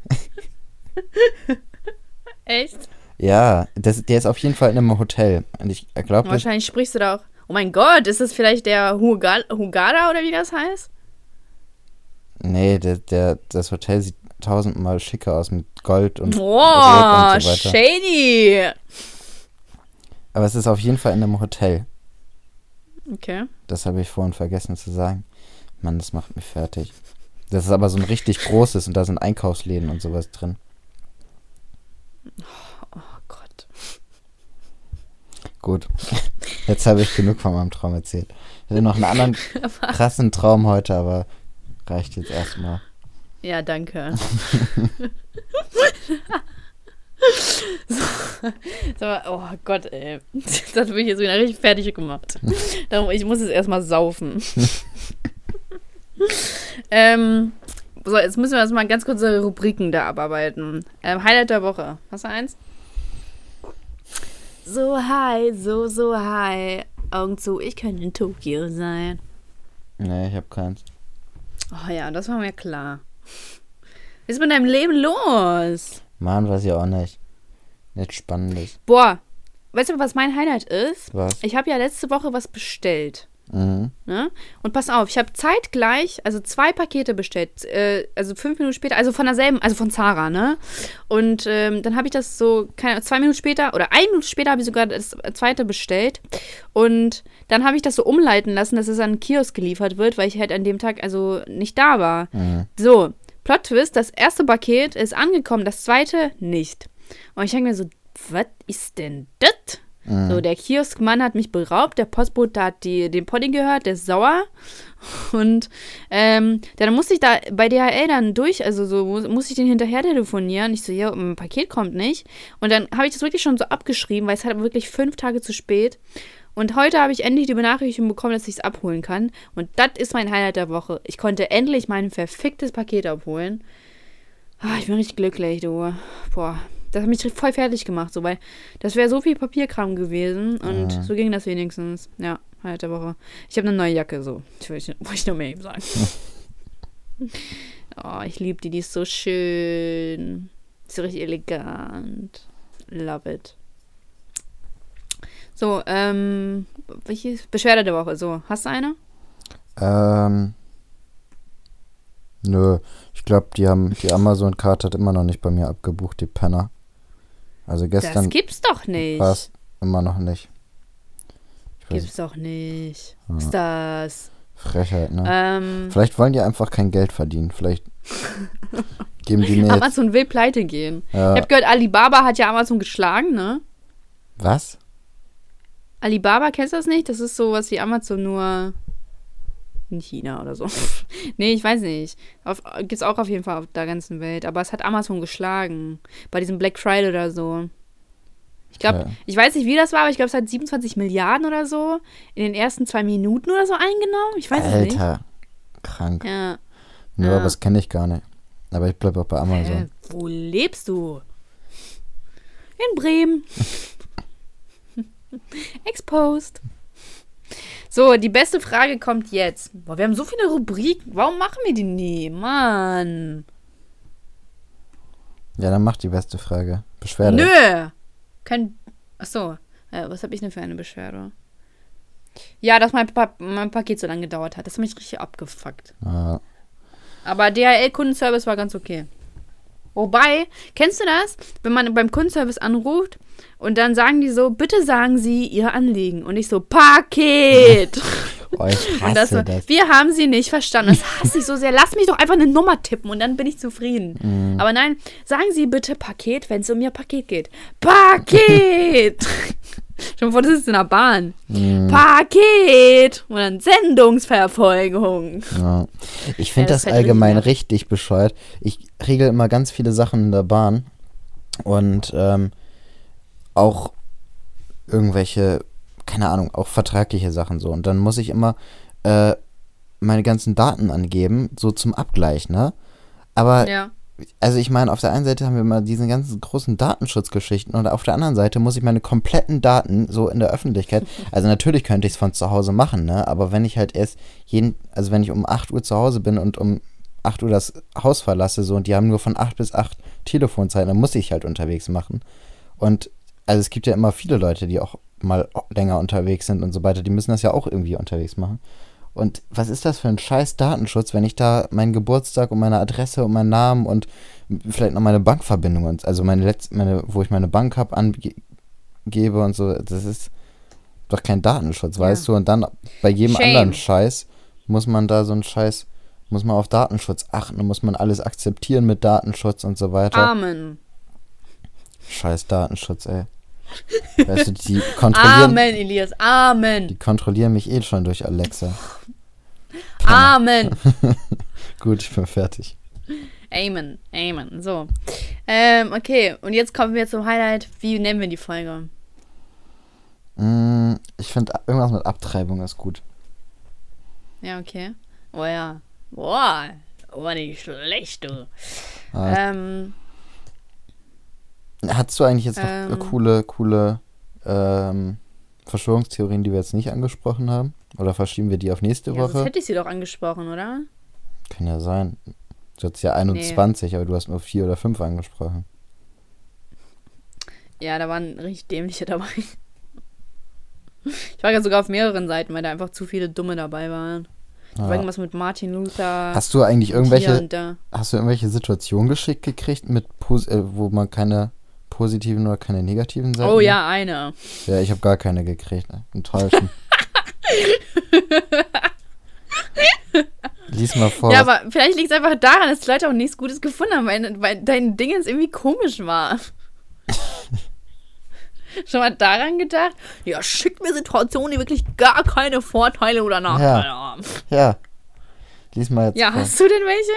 Echt? Ja, das, der ist auf jeden Fall in einem Hotel. Und ich glaube, Wahrscheinlich sprichst du da auch. Oh mein Gott, ist das vielleicht der Hugada oder wie das heißt? Nee, der, der, das Hotel sieht tausendmal schicker aus mit Gold und Boah, und so weiter. shady. Aber es ist auf jeden Fall in einem Hotel. Okay. Das habe ich vorhin vergessen zu sagen. Mann, das macht mich fertig. Das ist aber so ein richtig großes und da sind Einkaufsläden und sowas drin. Oh Gott. Gut. Jetzt habe ich genug von meinem Traum erzählt. Ich hatte noch einen anderen krassen Traum heute, aber reicht jetzt erstmal. Ja, danke. so, so, oh Gott, ey. Das hat mich jetzt wieder richtig fertig gemacht. Darum, ich muss jetzt erstmal saufen. ähm, so, jetzt müssen wir erstmal ganz kurze Rubriken da abarbeiten. Ähm, Highlight der Woche. Hast du eins? So high, so, so high. Augen zu, ich könnte in Tokio sein. Nee, ich habe keins. Oh ja, das war mir klar. Was ist mit deinem Leben los? Mann, weiß ich auch nicht. Nichts Spannendes. Boah, weißt du, was mein Highlight ist? Was? Ich habe ja letzte Woche was bestellt. Mhm. Ne? Und pass auf, ich habe zeitgleich, also zwei Pakete bestellt, äh, also fünf Minuten später, also von derselben, also von Zara, ne? Und ähm, dann habe ich das so, keine, zwei Minuten später oder eine Minute später habe ich sogar das zweite bestellt. Und dann habe ich das so umleiten lassen, dass es an einen Kiosk geliefert wird, weil ich halt an dem Tag also nicht da war. Mhm. So, Plot Twist, das erste Paket ist angekommen, das zweite nicht. Und ich denke mir so, was ist denn das? Mhm. So, der Kioskmann hat mich beraubt, der Postbote hat die, den Poddy gehört, der ist sauer. Und ähm, dann musste ich da bei DHL dann durch, also so muss, muss ich den hinterher telefonieren. Ich so, ja, ein Paket kommt nicht. Und dann habe ich das wirklich schon so abgeschrieben, weil es halt wirklich fünf Tage zu spät. Und heute habe ich endlich die Benachrichtigung bekommen, dass ich es abholen kann. Und das ist mein Highlight der Woche. Ich konnte endlich mein verficktes Paket abholen. Ah, ich bin richtig glücklich, du. Boah, das hat mich voll fertig gemacht, so, weil das wäre so viel Papierkram gewesen und Mhm. so ging das wenigstens. Ja, Highlight der Woche. Ich habe eine neue Jacke, so. Ich, wollte ich nur mehr eben sagen. oh, ich liebe die, die ist so schön. Ist so richtig elegant. Love it. So, ähm, welche Beschwerde der Woche? So, hast du eine? Ähm. Nö, ich glaube, die haben die Amazon-Karte hat immer noch nicht bei mir abgebucht, die Penner. Also das gestern gibt's doch nicht. war es immer noch nicht. Gibt's doch nicht. Ja. Was ist das? Frechheit, ne? Ähm, Vielleicht wollen die einfach kein Geld verdienen. Vielleicht geben die mir. Amazon will pleite gehen. Ja, Ich habe gehört, Alibaba hat ja Amazon geschlagen, ne? was? Alibaba, kennst du das nicht? Das ist sowas wie Amazon nur in China oder so. nee, ich weiß nicht. Auf, gibt's auch auf jeden Fall auf der ganzen Welt. Aber es hat Amazon geschlagen. Bei diesem Black Friday oder so. Ich glaube, Okay. ich weiß nicht, wie das war, aber ich glaube, es hat 27 Milliarden oder so in den ersten zwei Minuten oder so eingenommen. Ich weiß es nicht. Alter, krank. Ja. Nö, Ja. aber das kenne ich gar nicht. Aber ich bleibe auch bei Amazon. wo lebst du? In Bremen. Exposed. So, die beste Frage kommt jetzt. Boah, wir haben so viele Rubriken. Warum machen wir die nie? Mann. Ja, dann mach die beste Frage. Beschwerde. Nö. Kein. Achso. Äh, was habe ich denn für eine Beschwerde? Ja, dass mein, pa mein Paket so lange gedauert hat. Das hat mich richtig abgefuckt. Ah, Aber DHL-Kundenservice war ganz okay. Wobei, kennst du das? Wenn man beim Kundenservice anruft und dann sagen die so, bitte sagen Sie Ihr Anliegen. Und ich so, Paket. oh, ich und das hasse so, das. wir haben Sie nicht verstanden. Das hasse ich so sehr. Lass mich doch einfach eine Nummer tippen und dann bin ich zufrieden. Mhm. Aber nein, sagen Sie bitte Paket, wenn es um Ihr Paket geht. Paket. Schon vor, das ist in der Bahn. Mhm. Paket. Und dann Sendungsverfolgung. Ja. Ich finde Ja, das das, halt allgemein richtig richtig bescheuert. Ich regel immer ganz viele Sachen in der Bahn und ähm, auch irgendwelche, keine Ahnung, auch vertragliche Sachen so. Und dann muss ich immer äh, meine ganzen Daten angeben, so zum Abgleich, ne? Aber Ja. Also ich meine, auf der einen Seite haben wir immer diese ganzen großen Datenschutzgeschichten und auf der anderen Seite muss ich meine kompletten Daten so in der Öffentlichkeit, also natürlich könnte ich es von zu Hause machen, ne, aber wenn ich halt erst jeden, also wenn ich um 8 Uhr zu Hause bin und um 8 Uhr das Haus verlasse so und die haben nur von 8 bis 8 Telefonzeit, dann muss ich halt unterwegs machen. Und also es gibt ja immer viele Leute, die auch mal länger unterwegs sind und so weiter, die müssen das ja auch irgendwie unterwegs machen. Und was ist das für ein scheiß Datenschutz, wenn ich da meinen Geburtstag und meine Adresse und meinen Namen und vielleicht noch meine Bankverbindung und also meine letzte, meine, wo ich meine Bank habe, angebe und so, das ist doch kein Datenschutz, Ja. weißt du? Und dann bei jedem Shame. anderen Scheiß muss man da so einen Scheiß, muss man auf Datenschutz achten und muss man alles akzeptieren mit Datenschutz und so weiter. Amen. Scheiß Datenschutz, ey. Weißt du, die kontrollieren, Amen, Elias. Amen. die kontrollieren mich eh schon durch Alexa. Amen. Gut, ich bin fertig. Amen. Amen. So. Ähm, okay. Und jetzt kommen wir zum Highlight. Wie nennen wir die Folge? Mm, ich finde irgendwas mit Abtreibung ist gut. Ja, okay. Oh ja. Boah. Oh, nicht schlecht, du. Ah, Ähm, Hattest du eigentlich jetzt noch ähm. äh, coole, coole ähm, Verschwörungstheorien, die wir jetzt nicht angesprochen haben? Oder verschieben wir die auf nächste ja, sonst Woche? hätte ich sie doch angesprochen, oder? Kann ja sein. Du hattest ja 21, aber du hast nur vier oder fünf angesprochen. Ja, da waren richtig dämliche dabei. Ich war ja sogar auf mehreren Seiten, weil da einfach zu viele Dumme dabei waren. Ja. irgendwas mit Martin Luther. Hast du eigentlich irgendwelche, hast du irgendwelche Situationen geschickt gekriegt, mit äh, wo man keine positiven oder keine negativen Seiten Oh ja, eine. Ja, ich habe gar keine gekriegt. Ne? Enttäuschend. Lies mal vor. Ja, aber vielleicht liegt es einfach daran, dass die Leute auch nichts Gutes gefunden haben, weil, weil dein Ding jetzt irgendwie komisch war. Schon mal daran gedacht? Ja, schickt mir Situationen, die wirklich gar keine Vorteile oder Nachteile haben. ja. Lies mal jetzt Ja, vor. hast du denn welche?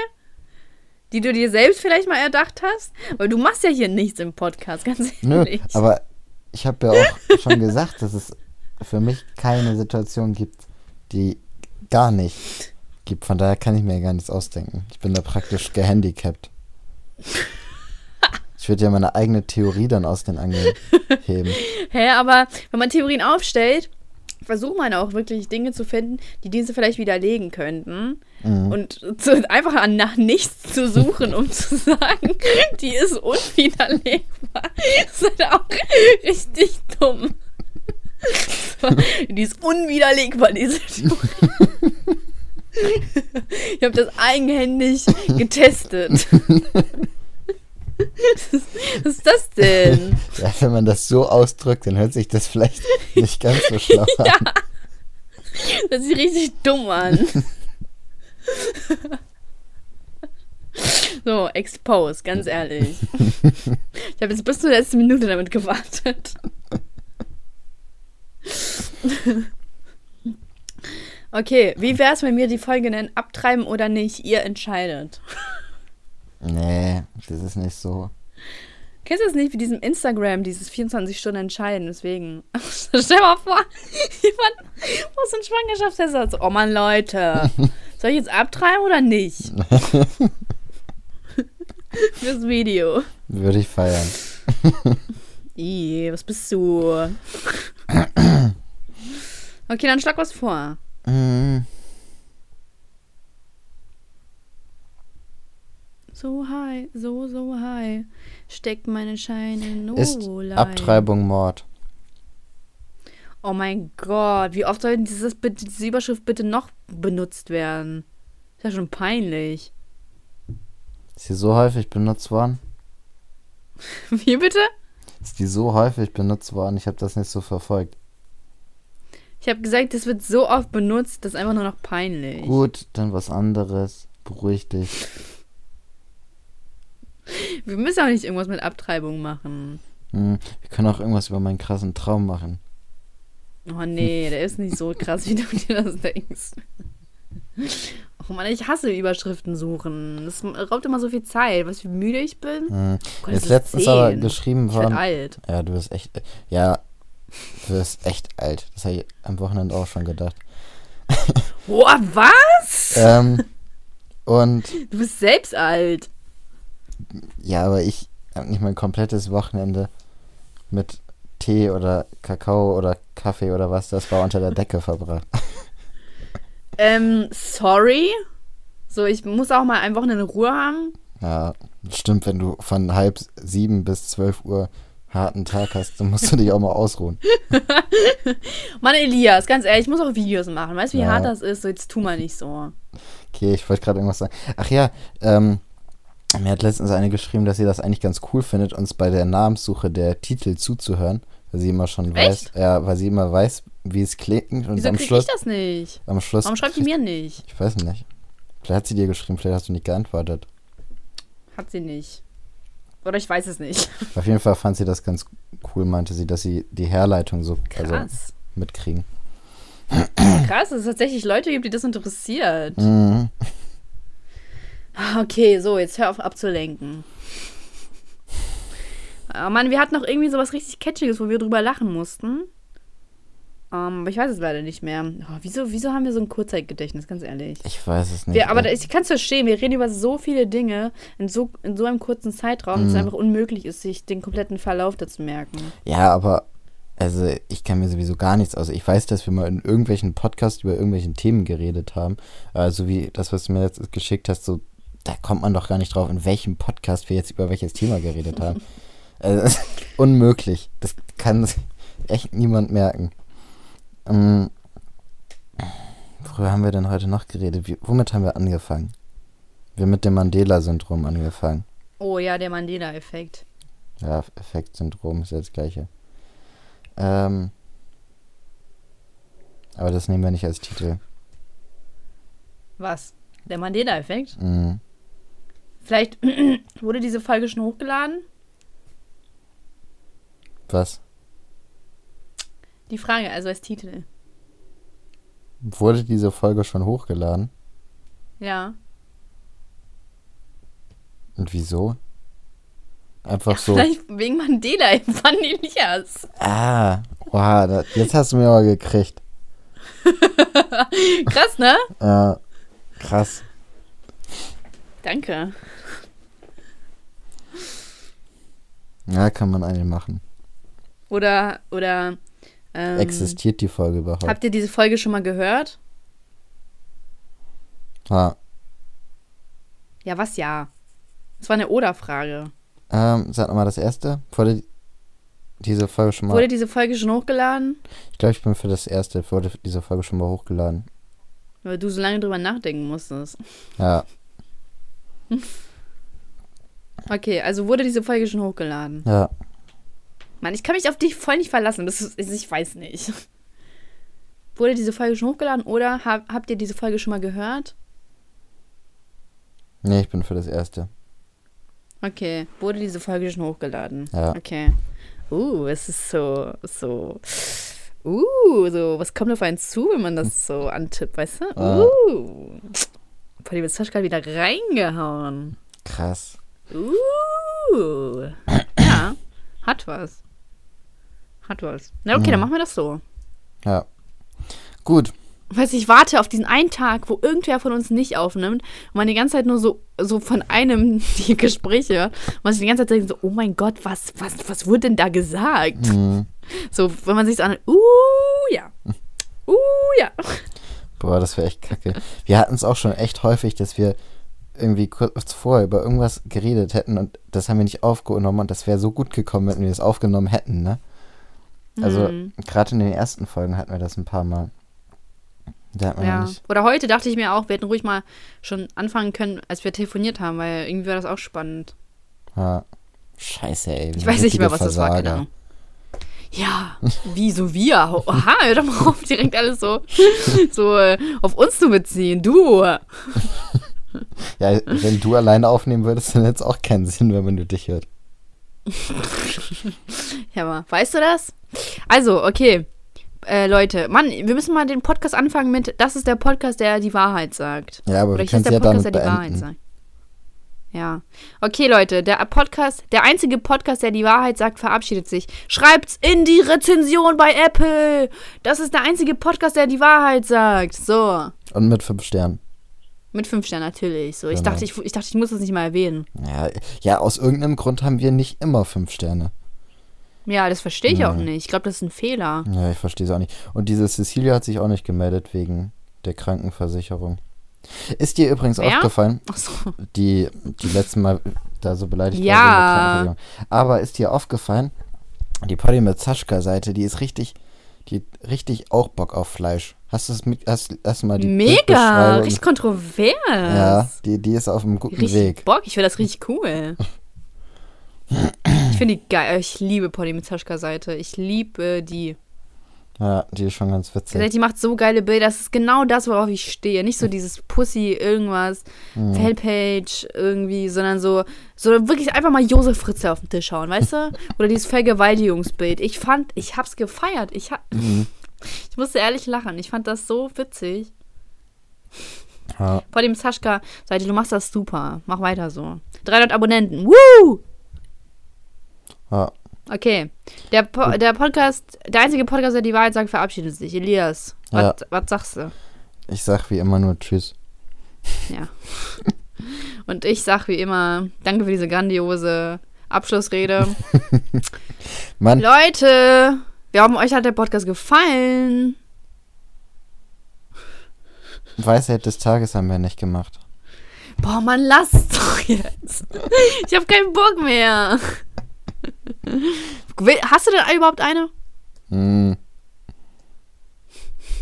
Die du dir selbst vielleicht mal erdacht hast? Weil du machst ja hier nichts im Podcast, ganz Nö, ehrlich. aber ich habe ja auch schon gesagt, dass es für mich keine Situation gibt, die gar nicht gibt. Von daher kann ich mir gar nichts ausdenken. Ich bin da praktisch gehandicapt. Ich würde ja meine eigene Theorie dann aus den Angeln heben. Hä, aber wenn man Theorien aufstellt, versucht man auch wirklich Dinge zu finden, die diese vielleicht widerlegen könnten. Mhm. Und zu, einfach an, nach nichts zu suchen, um zu sagen, die ist unwiderlegbar. Das ist halt auch richtig dumm. Die ist unwiderlegbar, diese Theorie. Ich habe das eigenhändig getestet. Was ist das denn? Ja, wenn man das so ausdrückt, dann hört sich das vielleicht nicht ganz so schlau an. Ja. Das sieht richtig dumm an. So, expose, ganz ehrlich. Ich habe jetzt bis zur letzten Minute damit gewartet. Okay, wie wäre es, wenn wir die Folge nennen, abtreiben oder nicht? Ihr entscheidet. Nee, das ist nicht so. Kennst du das nicht mit diesem Instagram, dieses 24 Stunden entscheiden? Deswegen. Stell dir mal vor, jemand muss einen Schwangerschaftstest hat. So, oh Mann, Leute. Soll ich jetzt abtreiben oder nicht? Fürs Video. Würde ich feiern. Ih, was bist du? Okay, dann schlag was vor. Mm, So high, so, so high. Steckt meine Scheine no Ist lie. Abtreibung Mord? Oh mein Gott, wie oft soll dieses, diese Überschrift bitte noch benutzt werden? Ist ja schon peinlich. Ist die so häufig benutzt worden? Wie bitte? Ist die so häufig benutzt worden? Ich habe das nicht so verfolgt. Ich habe gesagt, das wird so oft benutzt, das ist einfach nur noch peinlich. Gut, dann was anderes. Beruhig dich. Wir müssen auch nicht irgendwas mit Abtreibung machen. Hm, wir können auch irgendwas über meinen krassen Traum machen. Oh nee, der ist nicht so krass, wie du dir das denkst. Oh Mann, ich hasse Überschriften suchen. Das raubt immer so viel Zeit. Weißt du, wie müde ich bin? Hm. Gott, Jetzt letztens aber 10. geschrieben Ich worden. alt. Ja, du bist echt. Ja, du bist echt alt. Das habe ich am Wochenende auch schon gedacht. Boah, was? Ähm, und Du bist selbst alt. ja, aber ich habe nicht mein komplettes Wochenende mit Tee oder Kakao oder Kaffee oder was das war unter der Decke verbracht. Ähm, sorry. So, ich muss auch mal ein Wochenende Ruhe haben. Ja, stimmt, wenn du von halb sieben bis zwölf Uhr harten Tag hast, dann musst du dich auch mal ausruhen. Mann, Elias, ganz ehrlich, ich muss auch Videos machen. Weißt du, wie Ja. hart das ist? So, jetzt tu mal nicht so. Okay, ich wollte gerade irgendwas sagen. Ach ja, ähm, mir hat letztens eine geschrieben, dass sie das eigentlich ganz cool findet, uns bei der Namenssuche der Titel zuzuhören, weil sie immer schon weiß, Echt? ja, weil sie immer weiß, wie es klingt und Wieso am krieg Schluss, ich das nicht? am Schluss, Warum schreibt die mir nicht? ich weiß nicht. Vielleicht hat sie dir geschrieben, vielleicht hast du nicht geantwortet. Hat sie nicht. Oder ich weiß es nicht. Auf jeden Fall fand sie das ganz cool, meinte sie, dass sie die Herleitung so also Krass. mitkriegen. Krass, dass es tatsächlich Leute gibt, die das interessiert. Mhm. Ah, Okay, so, jetzt hör auf abzulenken. Ah, Mann, wir hatten noch irgendwie sowas richtig Catchiges, wo wir drüber lachen mussten. Ähm, aber ich weiß es leider nicht mehr. Oh, wieso, wieso haben wir so ein Kurzzeitgedächtnis, ganz ehrlich? Ich weiß es nicht. Wir, aber ich kann es verstehen, wir reden über so viele Dinge in so, in so einem kurzen Zeitraum, dass es Mhm. einfach unmöglich ist, sich den kompletten Verlauf dazu merken. Ja, aber also ich kann mir sowieso gar nichts aus. Ich weiß, dass wir mal in irgendwelchen Podcasts über irgendwelchen Themen geredet haben. Also wie das, was du mir jetzt geschickt hast, so da kommt man doch gar nicht drauf, in welchem Podcast wir jetzt über welches Thema geredet haben. also, unmöglich. Das kann sich echt niemand merken. Ähm, worüber haben wir denn heute noch geredet? Wie, womit haben wir angefangen? Wir mit dem Mandela-Syndrom angefangen. Oh ja, der Mandela-Effekt. Ja, Effektsyndrom ist ja das gleiche. Ähm, aber das nehmen wir nicht als Titel. Was? Der Mandela-Effekt? Mhm. Vielleicht wurde diese Folge schon hochgeladen? Was? Die Frage, also als Titel. Wurde diese Folge schon hochgeladen? Ja. Und wieso? Einfach so. Vielleicht wegen Mandela von Elias. Ah, wow, da, jetzt hast du mir aber gekriegt. Krass, ne? Ja, krass. Danke. Ja, kann man eigentlich machen. Oder, oder. Ähm, Existiert die Folge überhaupt? Habt ihr diese Folge schon mal gehört? Ah, Ja, was ja? Das war eine Oder-Frage. ähm, sag nochmal das erste. Wurde diese Folge schon mal. Wurde diese Folge schon hochgeladen? ich glaube, ich bin für das erste. Wurde diese Folge schon mal hochgeladen. Weil du so lange drüber nachdenken musstest. Ja, Okay, also wurde diese Folge schon hochgeladen. ja. Mann, ich kann mich auf dich voll nicht verlassen. Das ist, ich weiß nicht. Wurde diese Folge schon hochgeladen oder hab, habt ihr diese Folge schon mal gehört? Nee, ich bin für das erste. Okay, wurde diese Folge schon hochgeladen? Ja. Okay. Uh, es ist so, so. Uh, so, was kommt auf einen zu, wenn man das so antippt, weißt du? Ah. Uh. Boah, die Witzflash gerade wieder reingehauen. Krass. Uh. Ja, hat was. Hat was. Na, okay, Mhm. dann machen wir das so. Ja. Gut. Weißt du, ich warte auf diesen einen Tag, wo irgendwer von uns nicht aufnimmt und man die ganze Zeit nur so, so von einem die Gespräche hört. Und man sich die ganze Zeit denkt so, oh mein Gott, was, was, was wurde denn da gesagt? Mhm. So, wenn man sich so anhört, uh, ja. Uh, ja. Boah, das wäre echt kacke. Wir hatten es auch schon echt häufig, dass wir irgendwie kurz vorher über irgendwas geredet hätten und das haben wir nicht aufgenommen und das wäre so gut gekommen, wenn wir das aufgenommen hätten, ne? Also, Mhm. gerade in den ersten Folgen hatten wir das ein paar Mal. Ja. Oder heute dachte ich mir auch, wir hätten ruhig mal schon anfangen können, als wir telefoniert haben, weil irgendwie war das auch spannend. Ja. Scheiße, ey. Ich weiß nicht mehr, was richtige das war, Versager. genau. Ja, wie so wir? Aha, hör doch mal auf, direkt alles so, so äh, auf uns zu beziehen. Du. Ja, wenn du alleine aufnehmen würdest, dann hätte es auch keinen Sinn, wenn man nur dich hört. Ja, aber weißt du das? Also, okay. Äh, Leute, Mann, wir müssen mal den Podcast anfangen mit, das ist der Podcast, der die Wahrheit sagt. Ja, aber Oder wir ich ist der ja Podcast, der die Wahrheit sagt. Ja. Okay, Leute, der Podcast, der einzige Podcast, der die Wahrheit sagt, verabschiedet sich. Schreibt's in die Rezension bei Apple. Das ist der einzige Podcast, der die Wahrheit sagt. So. Und mit fünf Sternen. Mit fünf Sternen natürlich. So. Ich, Genau. dachte, ich, ich dachte, ich muss das nicht mal erwähnen. Ja, ja, aus irgendeinem Grund haben wir nicht immer fünf Sterne. Ja, das verstehe ich auch Ja. nicht. Ich glaube, das ist ein Fehler. Ja, ich verstehe es auch nicht. Und diese Cecilia hat sich auch nicht gemeldet wegen der Krankenversicherung. Ist dir übrigens Wer? aufgefallen, Achso. die, die letzten Mal da so beleidigt Ja. war. Aber ist dir aufgefallen, Die Polly mit Zaschka-Seite, die ist richtig, die richtig auch Bock auf Fleisch. Hast du es mit, hast, hast mal die Mega, richtig kontrovers. Ja, die, die ist auf einem guten richtig Weg. Bock, ich finde das richtig cool. ich finde die geil. Ich liebe Polly mit Zaschka-Seite. Ich liebe die. Ja, die ist schon ganz witzig. Die macht so geile Bilder. Das ist genau das, worauf ich stehe. Nicht so dieses Pussy irgendwas, Mhm. Failpage irgendwie, sondern so, so wirklich einfach mal Josef Fritze auf den Tisch hauen, weißt du? Oder dieses Vergewaltigungsbild. Ich fand, ich hab's gefeiert. Ich, ha Mhm. Ich musste ehrlich lachen. Ich fand das so witzig. Ja, Vor dem Saschka, Seite, du machst das super. Mach weiter so. 300 Abonnenten. Woo! ja. Okay. Der, po der Podcast, der einzige Podcast, der die Wahrheit sagt, verabschiedet sich. Elias, was, Ja. sagst du? Ich sag wie immer nur Tschüss. Ja. Und ich sag wie immer, danke für diese grandiose Abschlussrede. Mann, Leute, wir hoffen, euch hat der Podcast gefallen. Weisheit des Tages haben wir nicht gemacht. Boah, Mann, lass doch jetzt. Ich habe keinen Bock mehr. Hast du denn überhaupt eine? Hm.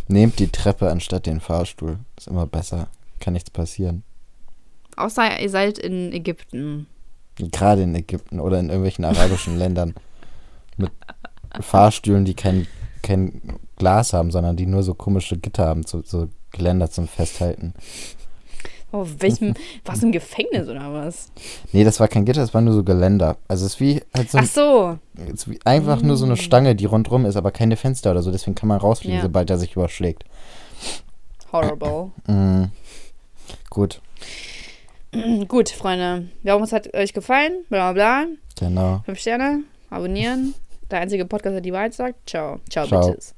Nehmt die Treppe anstatt den Fahrstuhl. Ist immer besser. Kann nichts passieren. Außer ihr seid in Ägypten. Gerade in Ägypten oder in irgendwelchen arabischen Ländern. Fahrstühlen, die kein, kein Glas haben, sondern die nur so komische Gitter haben, so, so Geländer zum Festhalten. Oh, welchem, was im Gefängnis oder was? Nee, das war kein Gitter, das war nur so Geländer. Also es ist wie halt so, Ach so. es ist wie einfach nur so eine Stange, die rundrum ist, aber keine Fenster oder so. Deswegen kann man rausfliegen, Ja. sobald er sich überschlägt. Horrible. Mhm. Gut, Gut, Freunde. Wir hoffen, es hat euch gefallen. Bla bla bla. genau. Fünf Sterne. Abonnieren. Der einzige Podcast, der die Wahrheit sagt. Ciao. Ciao, Ciao. Bitches.